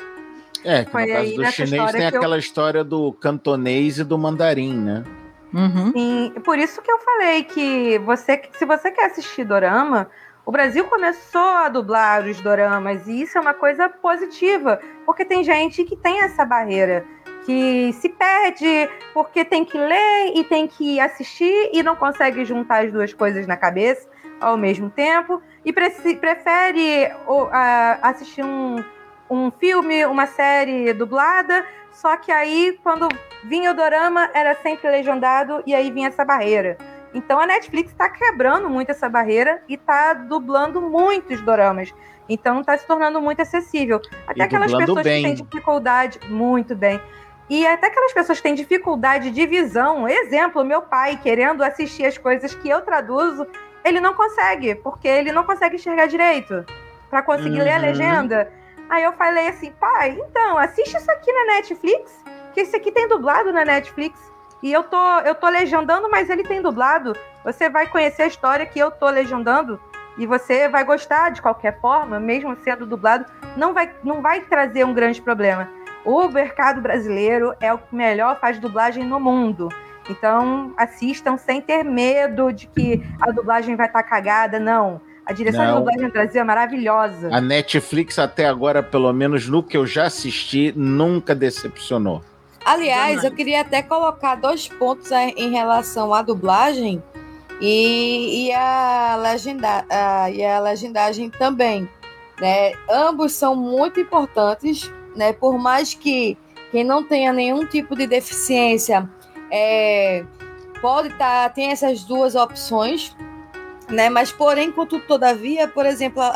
É, que Foi no caso do chinês tem que eu- aquela história do cantonês e do mandarim, né? Uhum. Sim, por isso que eu falei que você, se você quer assistir dorama, o Brasil começou a dublar os doramas e isso é uma coisa positiva, porque tem gente que tem essa barreira, que se perde porque tem que ler e tem que assistir e não consegue juntar as duas coisas na cabeça ao mesmo tempo e preci- prefere a- assistir um, um filme, uma série dublada, só que aí quando vinha o dorama, era sempre legendado e aí vinha essa barreira. Então a Netflix está quebrando muito essa barreira e está dublando muitos doramas. Então está se tornando muito acessível. Até E aquelas pessoas bem. que têm dificuldade, muito bem. E até aquelas pessoas que têm dificuldade de visão, exemplo, meu pai querendo assistir as coisas que eu traduzo, ele não consegue, porque ele não consegue enxergar direito para conseguir ler a Uhum. legenda. Aí eu falei assim, pai, então, assiste isso aqui na Netflix, que esse aqui tem dublado na Netflix. E eu tô, eu tô legendando, mas ele tem dublado. Você vai conhecer a história que eu tô legendando e você vai gostar de qualquer forma, mesmo sendo dublado, não vai, não vai trazer um grande problema. O mercado brasileiro é o que melhor faz dublagem no mundo. Então, assistam sem ter medo de que a dublagem vai estar cagada, não. A direção Não. de dublagem Brasil é maravilhosa. A Netflix, até agora, pelo menos no que eu já assisti, nunca decepcionou. Aliás, Jamais. eu queria até colocar dois pontos a- em relação à dublagem e, e, a, legenda, a- e a legendagem também. Né? Ambos são muito importantes, né? por mais que quem não tenha nenhum tipo de deficiência é, pode estar, tem essas duas opções, né? Mas, porém, contudo, todavia, por exemplo, a,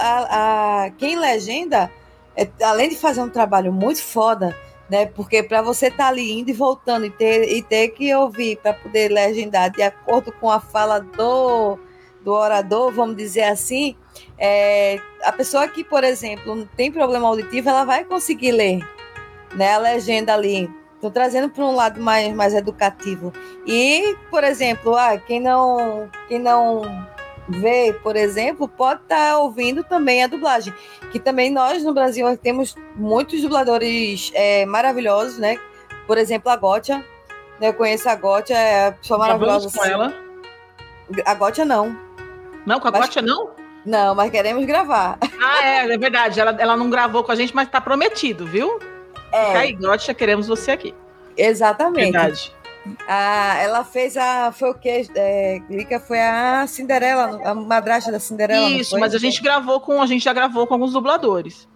a- quem legenda, é, além de fazer um trabalho muito foda, né? Porque para você estar ali indo e voltando e ter, e ter que ouvir para poder legendar de acordo com a fala do, do orador, vamos dizer assim, é, a pessoa que, por exemplo, tem problema auditivo, ela vai conseguir ler né, a legenda ali. Estou trazendo para um lado mais, mais educativo. E, por exemplo, ah, quem não quem não vê, por exemplo, pode estar ouvindo também a dublagem. Que também nós no Brasil temos muitos dubladores é, maravilhosos, né? Por exemplo, a Gotia. né? Eu conheço a Gotia, é a pessoa maravilhosa. Gravamos com ela. A Gotia não. Não, com a Mas- Gotia não? Não, mas queremos gravar. Ah, é, é verdade. Ela, ela não gravou com a gente, mas tá prometido, viu? É. Fica aí, Gotcha, queremos você aqui. Exatamente. Verdade. Ah, ela fez a. Foi o que? É, Glica foi a Cinderela, a madrasta da Cinderela. Isso, foi? mas a gente gravou com. A gente já gravou com alguns dubladores.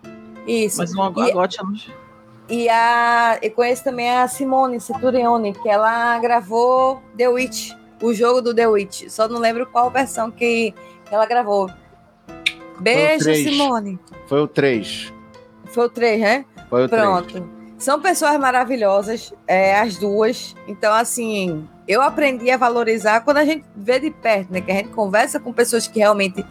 Isso. Mas uma, E-. E a, eu conheço também a Simone Centurione, que ela gravou The Witch, o jogo do The Witch. Só não lembro qual versão que ela gravou. Beijo, três. Simone. Foi o 3. Foi o 3, né? Foi o 3. São pessoas maravilhosas, é, as duas. Então, assim, eu aprendi a valorizar quando a gente vê de perto, né? Que a gente conversa com pessoas que realmente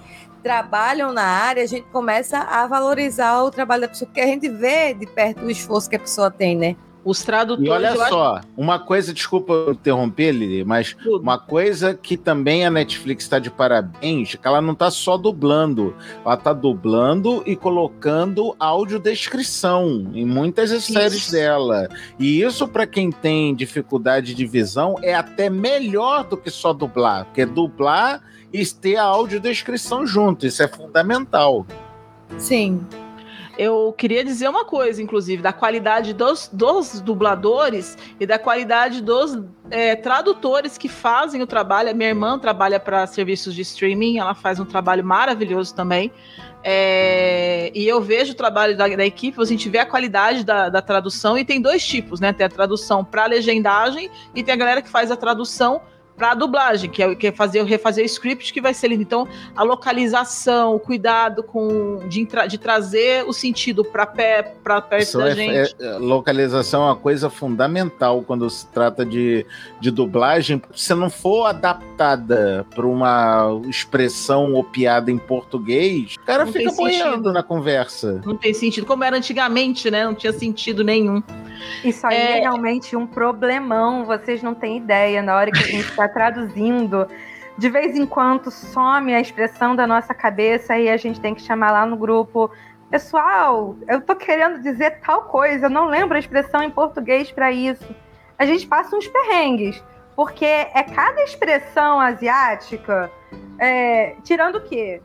trabalham na área, a gente começa a valorizar o trabalho da pessoa, porque a gente vê de perto o esforço que a pessoa tem, né? Os tradutores. E olha eu acho- só, uma coisa, desculpa eu interromper, Lili, mas Tudo. uma coisa que também a Netflix está de parabéns, é que ela não está só dublando, ela está dublando e colocando audiodescrição em muitas das Isso. séries dela. E isso, para quem tem dificuldade de visão, é até melhor do que só dublar, porque dublar e ter a audiodescrição junto, isso é fundamental. Sim. Eu queria dizer uma coisa, inclusive, da qualidade dos, dos dubladores e da qualidade dos é, tradutores que fazem o trabalho. A minha irmã trabalha para serviços de streaming, ela faz um trabalho maravilhoso também. É, e eu vejo o trabalho da, da equipe, a gente vê a qualidade da, da tradução, e tem dois tipos, né? Tem a tradução para legendagem e tem a galera que faz a tradução para dublagem, que é, que é fazer, refazer o script que vai ser lindo. Então, a localização, o cuidado com de, de trazer o sentido para pé, perto Isso da é- gente. é- é- localização é uma coisa fundamental quando se trata de, de dublagem. Se não for adaptada para uma expressão ou piada em português, o cara Não fica boiando na conversa. Não tem sentido, como era antigamente, né? Não tinha sentido nenhum. Isso aí É. é realmente um problemão, vocês não têm ideia. Na hora que a gente está traduzindo, de vez em quando some a expressão da nossa cabeça e a gente tem que chamar lá no grupo. Pessoal, eu tô querendo dizer tal coisa, eu não lembro a expressão em português para isso. A gente passa uns perrengues, porque é cada expressão asiática, é, tirando o quê?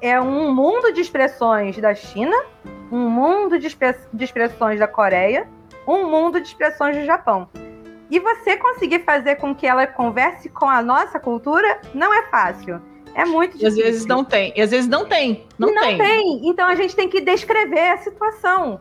É um mundo de expressões da China, um mundo de expressões da Coreia, um mundo de expressões do Japão. E você conseguir fazer com que ela converse com a nossa cultura não é fácil. É muito E às difícil. vezes não tem. E às vezes não tem. Não, E não tem. tem. Então a gente tem que descrever a situação.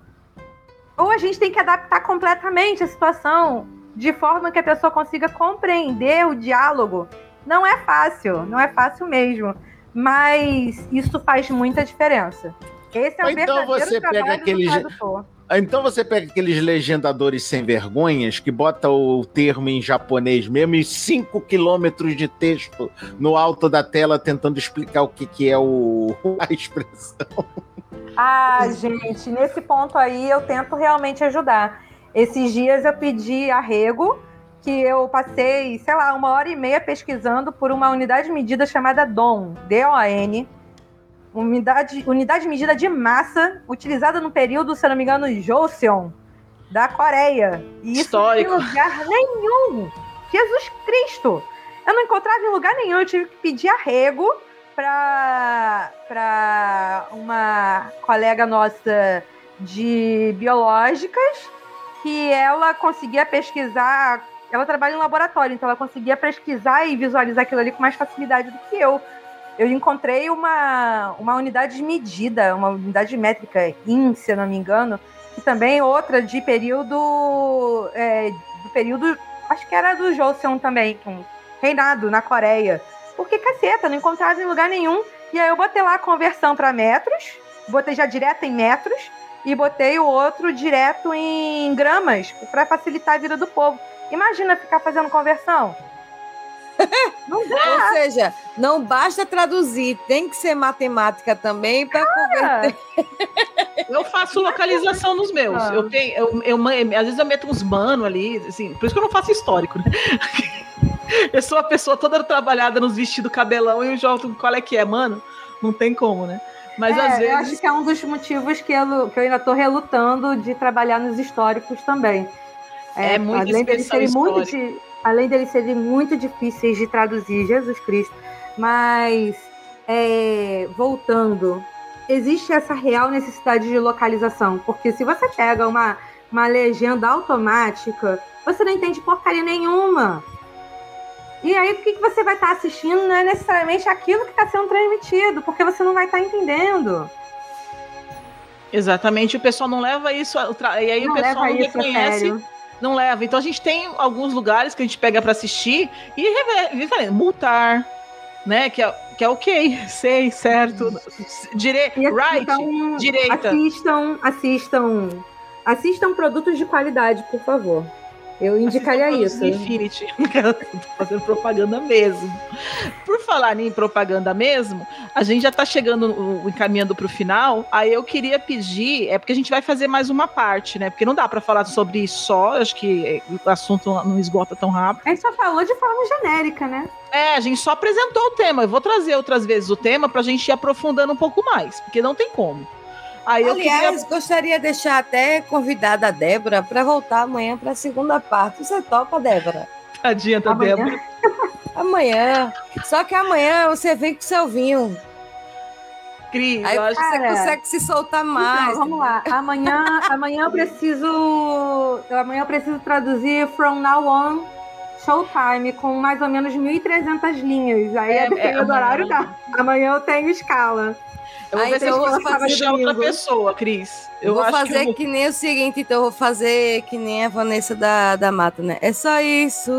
Ou a gente tem que adaptar completamente a situação de forma que a pessoa consiga compreender o diálogo. Não é fácil, não é fácil mesmo. Mas isso faz muita diferença. Esse é Ou o então verdadeiro você pega trabalho aquele tradutor. Então você pega aqueles legendadores sem vergonhas que bota o termo em japonês mesmo e 5 quilômetros de texto no alto da tela tentando explicar o que, que é o, a expressão. Ah, gente, nesse ponto aí eu tento realmente ajudar. Esses dias eu pedi arrego, que eu passei, sei lá, uma hora e meia pesquisando por uma unidade de medida chamada DON, D-O-N, unidade, unidade de medida de massa, utilizada no período, se eu não me engano, Joseon, da Coreia. E isso Histórico. em lugar nenhum. Jesus Cristo! Eu não encontrava em lugar nenhum, eu tive que pedir arrego para uma colega nossa de biológicas que ela conseguia pesquisar. Ela trabalha em laboratório, então ela conseguia pesquisar e visualizar aquilo ali com mais facilidade do que eu. Eu encontrei uma, uma unidade de medida, uma unidade métrica, IN, se eu não me engano, e também outra de período. é, do período. Acho que era do Joseon também, com reinado na Coreia. Porque, caceta, não encontrava em lugar nenhum. E aí eu botei lá a conversão para metros, botei já direto em metros, e botei o outro direto em gramas, para facilitar a vida do povo. Imagina ficar fazendo conversão. Não dá. Ou seja, não basta traduzir, tem que ser matemática também para converter. Eu faço localização nos meus. Ah. Eu tenho, eu, eu, às vezes eu meto uns mano ali, assim, por isso que eu não faço histórico, né? Eu sou a pessoa toda trabalhada nos vestidos cabelão e eu jogo qual é que é, mano? Não tem como, né? Mas É, às Eu vezes. acho que é um dos motivos que eu, que eu ainda estou relutando de trabalhar nos históricos também. É muita além deles expressão serem muito di- Além deles serem muito difíceis de traduzir, Jesus Cristo. Mas, é, voltando, existe essa real necessidade de localização. Porque se você pega uma, uma legenda automática, você não entende porcaria nenhuma. E aí, o que, que você vai estar assistindo não é necessariamente aquilo que está sendo transmitido, porque você não vai estar entendendo. Exatamente, o pessoal não leva isso. E aí não o pessoal não reconhece. Não leva. Então a gente tem alguns lugares que a gente pega para assistir e multar, né? Que é, que é ok, sei, certo. Dire right, direita. Assistam, assistam, assistam produtos de qualidade, por favor. Eu indicaria isso. Infinity. Tô fazendo propaganda mesmo. Por falar em propaganda mesmo, a gente já tá chegando, encaminhando pro final. Aí eu queria pedir, é porque a gente vai fazer mais uma parte, né? Porque não dá para falar sobre isso só, acho que o assunto não esgota tão rápido. A gente só falou de forma genérica, né? É, a gente só apresentou o tema. Eu vou trazer outras vezes o tema pra gente ir aprofundando um pouco mais, porque não tem como. Aí Aliás, queria... gostaria de deixar até convidada a Débora para voltar amanhã para a segunda parte. Você topa, Débora? Tadinha da amanhã? Débora. amanhã. Só que amanhã você vem com o seu vinho. Cris, Aí acho você consegue se soltar mais. Então, vamos lá. Amanhã, amanhã eu preciso. Amanhã eu preciso traduzir From Now On Showtime com mais ou menos 1.300 linhas. Aí é, é, é do horário da. Amanhã eu tenho escala. Eu vou ver se eu vou fazer outra pessoa, Cris. Eu vou fazer que, vou... que, nem o seguinte, então eu vou fazer que nem a Vanessa da, da Mata, né? É só isso.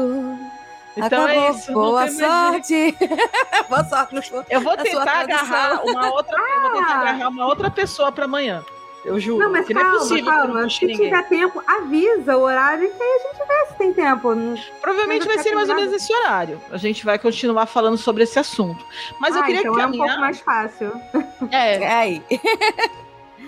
Então Acabou. é isso. Boa sorte. Boa sorte Eu vou tentar agarrar uma outra, ah. eu vou tentar ah! agarrar uma outra pessoa para amanhã. Eu juro. Não, mas calma, não é possível calma. Se ninguém. tiver tempo, avisa o horário que aí a gente vê se tem tempo. Provavelmente vai ser mais ou menos esse horário. A gente vai continuar falando sobre esse assunto. Mas ah, eu queria então que é um pouco mais fácil. É, é aí.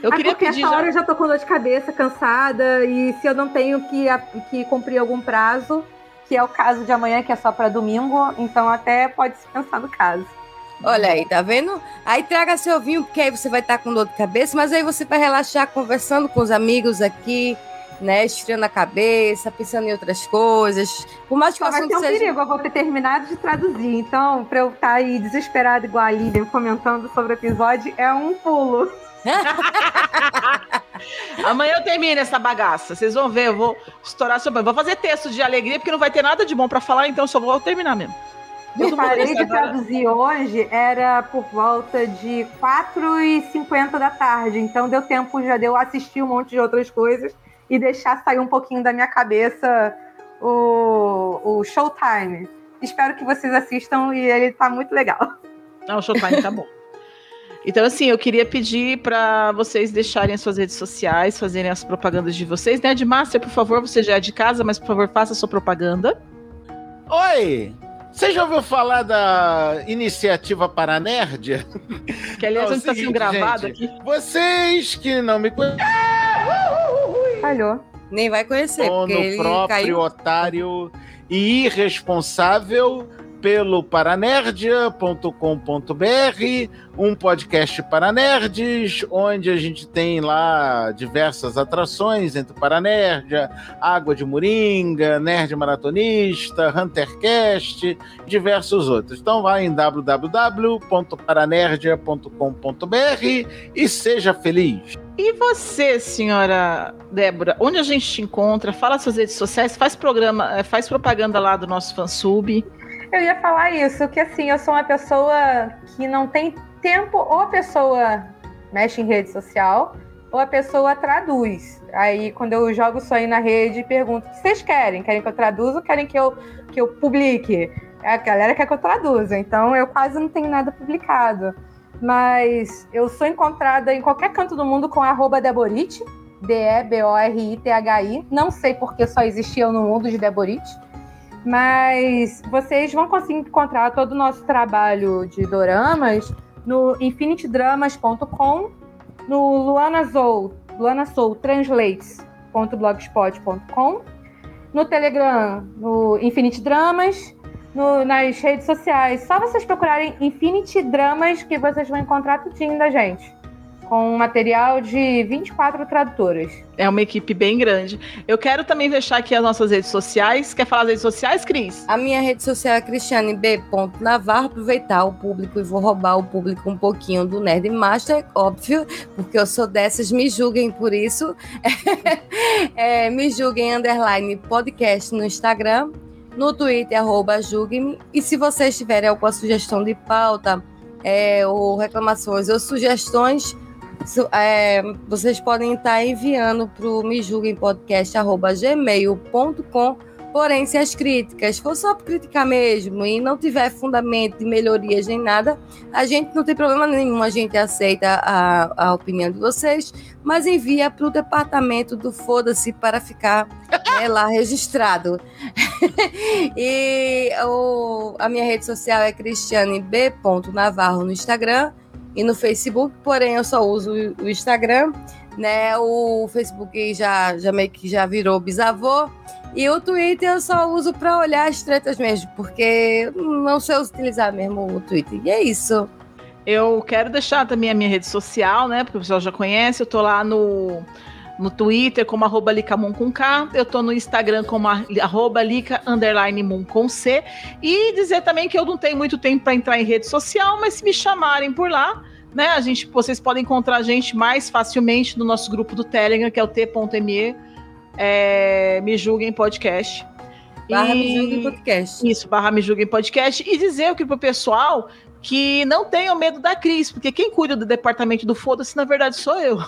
Eu é queria porque pedir essa hora já... eu já tô com dor de cabeça, cansada, e se eu não tenho que, que cumprir algum prazo, que é o caso de amanhã, que é só para domingo, então até pode se pensar no caso. Olha aí, tá vendo? Aí traga seu vinho, porque aí você vai estar tá com dor de cabeça, mas aí você vai relaxar conversando com os amigos aqui, né? Estirando a cabeça, pensando em outras coisas. Por mais que o assunto vai ser um seja... perigo, eu vou ter terminado de traduzir. Então, para eu estar tá aí desesperada igual a Lilian comentando sobre o episódio, é um pulo. Amanhã eu termino essa bagaça. Vocês vão ver, eu vou estourar sobre. Vou fazer texto de alegria, porque não vai ter nada de bom para falar, então eu só vou terminar mesmo. Eu parei de traduzir hoje, era por volta de 4h50 da tarde. Então deu tempo já de eu assistir um monte de outras coisas e deixar sair um pouquinho da minha cabeça o, o Showtime. Espero que vocês assistam e ele tá muito legal. Não, o Showtime tá bom. Então, assim, eu queria pedir para vocês deixarem as suas redes sociais, fazerem as propagandas de vocês. Né, Master, por favor, você já é de casa, mas por favor, faça a sua propaganda. Oi! Você já ouviu falar da iniciativa Paranerd? Que aliás é está sendo gravado aqui. Vocês que não me conhecem. Falhou. Nem vai conhecer. Dono próprio, caiu. otário e irresponsável pelo paranerdia.com.br, um podcast para nerds, onde a gente tem lá diversas atrações entre Paranerdia, Água de Moringa, Nerd Maratonista, Huntercast, diversos outros. Então vá em www.paranerdia.com.br e seja feliz. E você, senhora Débora, onde a gente te encontra? Fala suas redes sociais, faz programa, eh, faz propaganda lá do nosso fansub. Eu ia falar isso, que assim, eu sou uma pessoa que não tem tempo, ou a pessoa mexe em rede social, ou a pessoa traduz. Aí, quando eu jogo isso aí na rede, pergunto: o que vocês querem? Querem que eu traduza ou querem que eu, que eu publique? A galera quer que eu traduza, então eu quase não tenho nada publicado. Mas eu sou encontrada em qualquer canto do mundo com Deborite, D-E-B-O-R-I-T-H-I. Não sei porque só existia eu no mundo de Deborite. Mas vocês vão conseguir encontrar todo o nosso trabalho de doramas no infinitydramas.com, no Luana Soul, Luana Soul Translates.blogspot.com, no Telegram, no Infinity Dramas, no, nas redes sociais. Só vocês procurarem Infinity Dramas que vocês vão encontrar tudinho da gente. Com um material de 24 tradutoras. É uma equipe bem grande. Eu quero também deixar aqui as nossas redes sociais. Quer falar das redes sociais, Cris? A minha rede social é Cristiane B. Navarro. Aproveitar o público e vou roubar o público um pouquinho do Nerd Master, óbvio, porque eu sou dessas, me julguem por isso. é, me julguem underline podcast no Instagram, no Twitter, arroba julguem-me. E se vocês tiverem alguma sugestão de pauta, é, ou reclamações ou sugestões, é, vocês podem estar enviando para o me julguem podcast@gmail.com. Porém, se as críticas for só para criticar mesmo e não tiver fundamento de melhorias nem nada, a gente não tem problema nenhum, a gente aceita a, a opinião de vocês, mas envia para o departamento do Foda-se para ficar né, lá registrado. e o, a minha rede social é Cristiane B. Navarro no Instagram e no Facebook, porém eu só uso o Instagram, né? O Facebook já, já meio que já virou bisavô. E o Twitter eu só uso para olhar as tretas mesmo, porque não sei utilizar mesmo o Twitter. E é isso. Eu quero deixar também a minha rede social, né? Porque o pessoal já conhece. Eu tô lá no, no Twitter como arroba Licamon com K. Eu tô no Instagram como arroba Lica underline Moon com C. E dizer também que eu não tenho muito tempo para entrar em rede social, mas se me chamarem por lá, né? A gente, vocês podem encontrar a gente mais facilmente no nosso grupo do Telegram, que é o t.me é, Me Julguem Podcast. Barra e... Me Julguem Podcast. Isso, barra Me Julguem Podcast. E dizer o que pro pessoal que não tenham medo da Cris, porque quem cuida do departamento do Foda-se, na verdade, sou eu.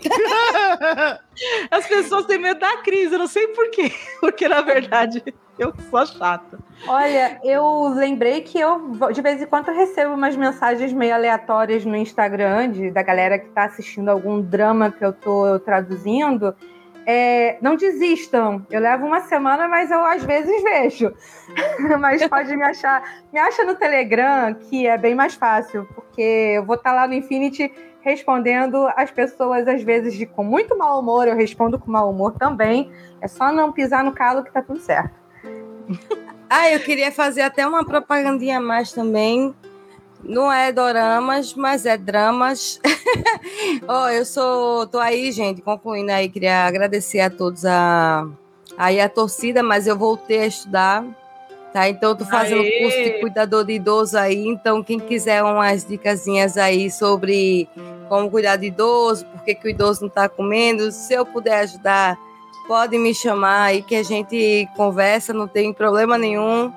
As pessoas têm medo da crise, eu não sei porquê. Porque, na verdade, eu sou chata. Olha, eu lembrei que eu, de vez em quando, recebo umas mensagens meio aleatórias no Instagram de, da galera que está assistindo algum drama que eu estou traduzindo. É, não desistam. Eu levo uma semana, mas eu às vezes vejo. mas pode me achar. Me acha no Telegram, que é bem mais fácil, porque eu vou estar tá lá no Infinity respondendo as pessoas, às vezes, de, com muito mau humor. Eu respondo com mau humor também. É só não pisar no calo que tá tudo certo. ah, eu queria fazer até uma propagandinha mais também não é doramas, mas é dramas. oh, eu sou, tô aí, gente, concluindo aí, queria agradecer a todos a aí a torcida, mas eu voltei a estudar, tá? Então eu tô fazendo Aê! curso de cuidador de idoso aí, então quem quiser umas dicasinhas aí sobre como cuidar de idoso, por que, que o idoso não tá comendo, se eu puder ajudar, pode me chamar aí que a gente conversa, não tem problema nenhum.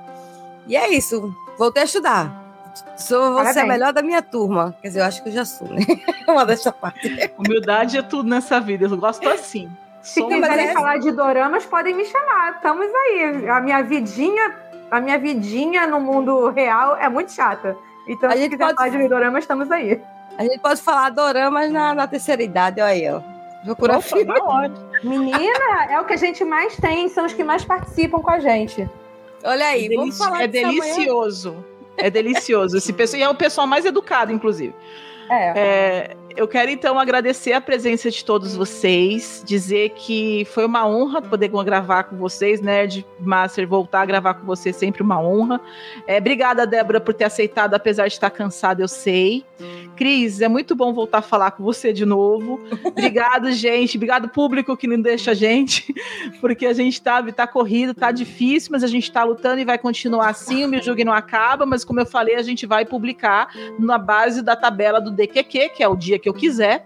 E é isso, voltei a estudar. Sou você a melhor da minha turma. Quer dizer, eu acho que eu já sou, né? Uma dessa parte. Humildade é tudo nessa vida. Eu gosto assim. Se quiserem falar de doramas, podem me chamar. Estamos aí. A minha vidinha, a minha vidinha no mundo real é muito chata. Então, a se gente quiser pode... falar de doramas, estamos aí. A gente pode falar doramas na, na terceira idade, olha aí, ó. Procura Opa, filme. Menina, é o que a gente mais tem, são os que mais participam com a gente. Olha aí, é vamos falar É delicioso. Manhã. É delicioso. Esse pessoal, e é o pessoal mais educado, inclusive. É. é. Eu quero então agradecer a presença de todos vocês, dizer que foi uma honra poder gravar com vocês, Nerd Master, voltar a gravar com você sempre uma honra. É, obrigada, Débora, por ter aceitado, apesar de estar cansada, eu sei. Cris, é muito bom voltar a falar com você de novo. Obrigado, gente. Obrigado, público que não deixa a gente, porque a gente tá, tá corrido, tá difícil, mas a gente tá lutando e vai continuar assim. O Me Julgue não acaba, mas como eu falei, a gente vai publicar na base da tabela do DQQ, que é o dia que eu quiser.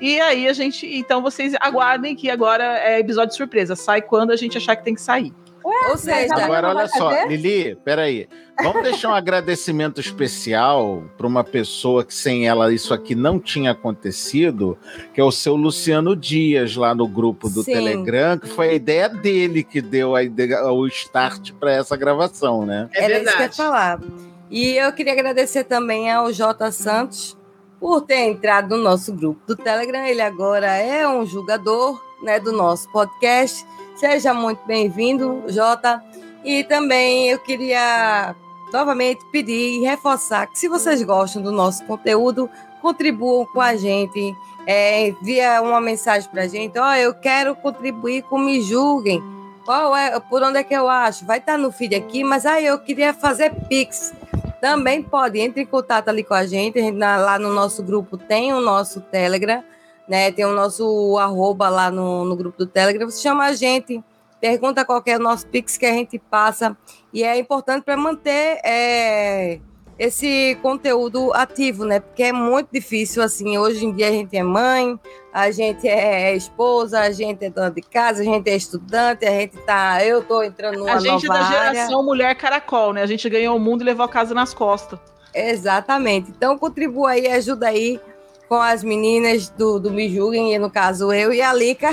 E aí a gente. Então vocês aguardem que agora é episódio surpresa. Sai quando a gente achar que tem que sair. Ué, Ou seja, agora olha só, Lili, peraí. Vamos deixar um agradecimento especial para uma pessoa que sem ela isso aqui não tinha acontecido, que é o seu Luciano Dias, lá no grupo do Sim. Telegram, que foi a ideia dele que deu a ideia, o start para essa gravação, né? É Era isso que eu ia falar. E eu queria agradecer também ao J. Santos por ter entrado no nosso grupo do Telegram. Ele agora é um julgador né, do nosso podcast Seja muito bem-vindo, Jota. E também eu queria novamente pedir e reforçar que se vocês gostam do nosso conteúdo, contribuam com a gente, é, envia uma mensagem para a gente, ó, oh, eu quero contribuir com Me Julguem, qual é, por onde é que eu acho? Vai estar tá no feed aqui, mas aí eu queria fazer Pix. também pode, entre em contato ali com a gente. Lá no nosso grupo tem o nosso Telegram, né? Tem o nosso arroba lá no, no grupo do Telegram. Você chama a gente, pergunta qual é o nosso Pix que a gente passa. E é importante para manter é, esse conteúdo ativo, né? Porque é muito difícil, assim. Hoje em dia a gente é mãe, a gente é esposa, a gente é dona de casa, a gente é estudante, a gente tá. Eu tô entrando numa A gente nova da área. geração mulher caracol, né? A gente ganhou o mundo e levou a casa nas costas. Exatamente. Então contribua aí, ajuda aí com as meninas do, do Me Julguem, e no caso eu e a Lica.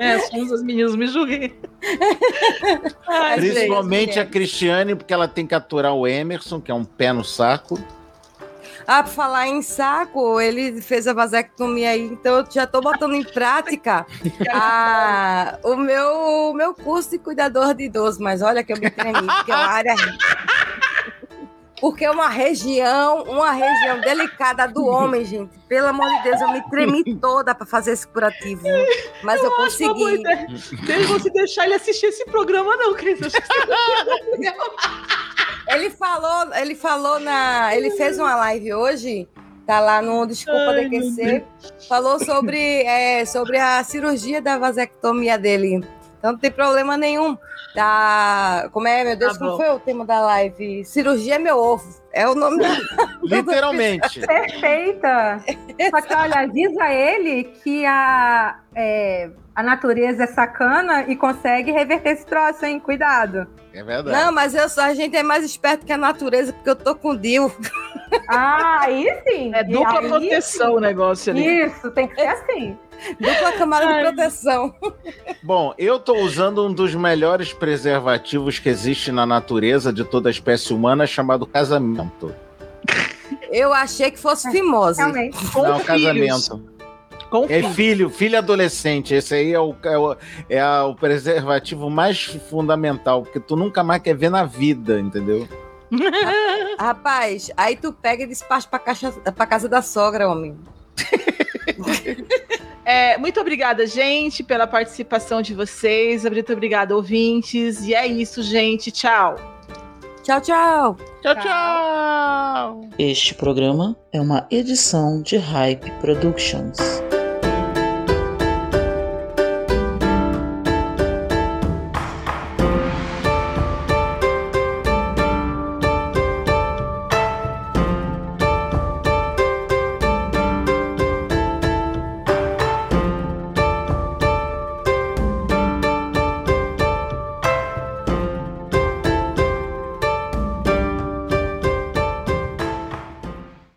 É, somos as meninas, me julguem. Ai, Principalmente a gente. Cristiane, porque ela tem que aturar o Emerson, que é um pé no saco. Ah, pra falar em saco, ele fez a vasectomia aí, então eu já tô botando em prática a- o meu, o meu curso de cuidador de idoso, mas olha que eu me tremi, porque é uma área. Porque é uma região, uma região delicada do homem, gente. Pelo amor de Deus, eu me tremi toda pra fazer esse curativo. Mas eu, boa consegui. Deixa você deixar ele assistir esse programa, não, Cris. Ele falou, ele falou na. Ele fez uma live hoje, tá lá no Desculpa Ai, DQC, falou sobre, é, sobre a cirurgia da vasectomia dele. Então não tem problema nenhum. Tá, como é, meu Deus, Tá como bom. foi o tema da live? Cirurgia é meu ovo. É o nome da. Literalmente. Perfeita! Só que, olha, avisa ele que a, é, a natureza é sacana e consegue reverter esse troço, hein? Cuidado. É verdade. Não, mas eu, sou- a gente é mais esperto que a natureza, porque eu tô com o Dil. Ah, aí sim. É dupla Aí- proteção o negócio ali. Isso, tem que ser assim. Dupla camada de Ai. proteção. Bom, eu tô usando um dos melhores preservativos que existe na natureza de toda a espécie humana, chamado casamento. Eu achei que fosse fimose. Realmente. Com Não, filhos. casamento. Com É filhos. filho, filho adolescente. Esse aí é o, é, o, é a- o preservativo mais fundamental, porque tu nunca mais quer ver na vida, entendeu? Rapaz, aí tu pega e despacha pra, caixa, pra casa da sogra, homem. É, muito obrigada, gente, pela participação de vocês. Muito obrigada, ouvintes. E é isso, gente. Tchau. Tchau, tchau. Tchau, tchau! Este programa é uma edição de Hype Productions.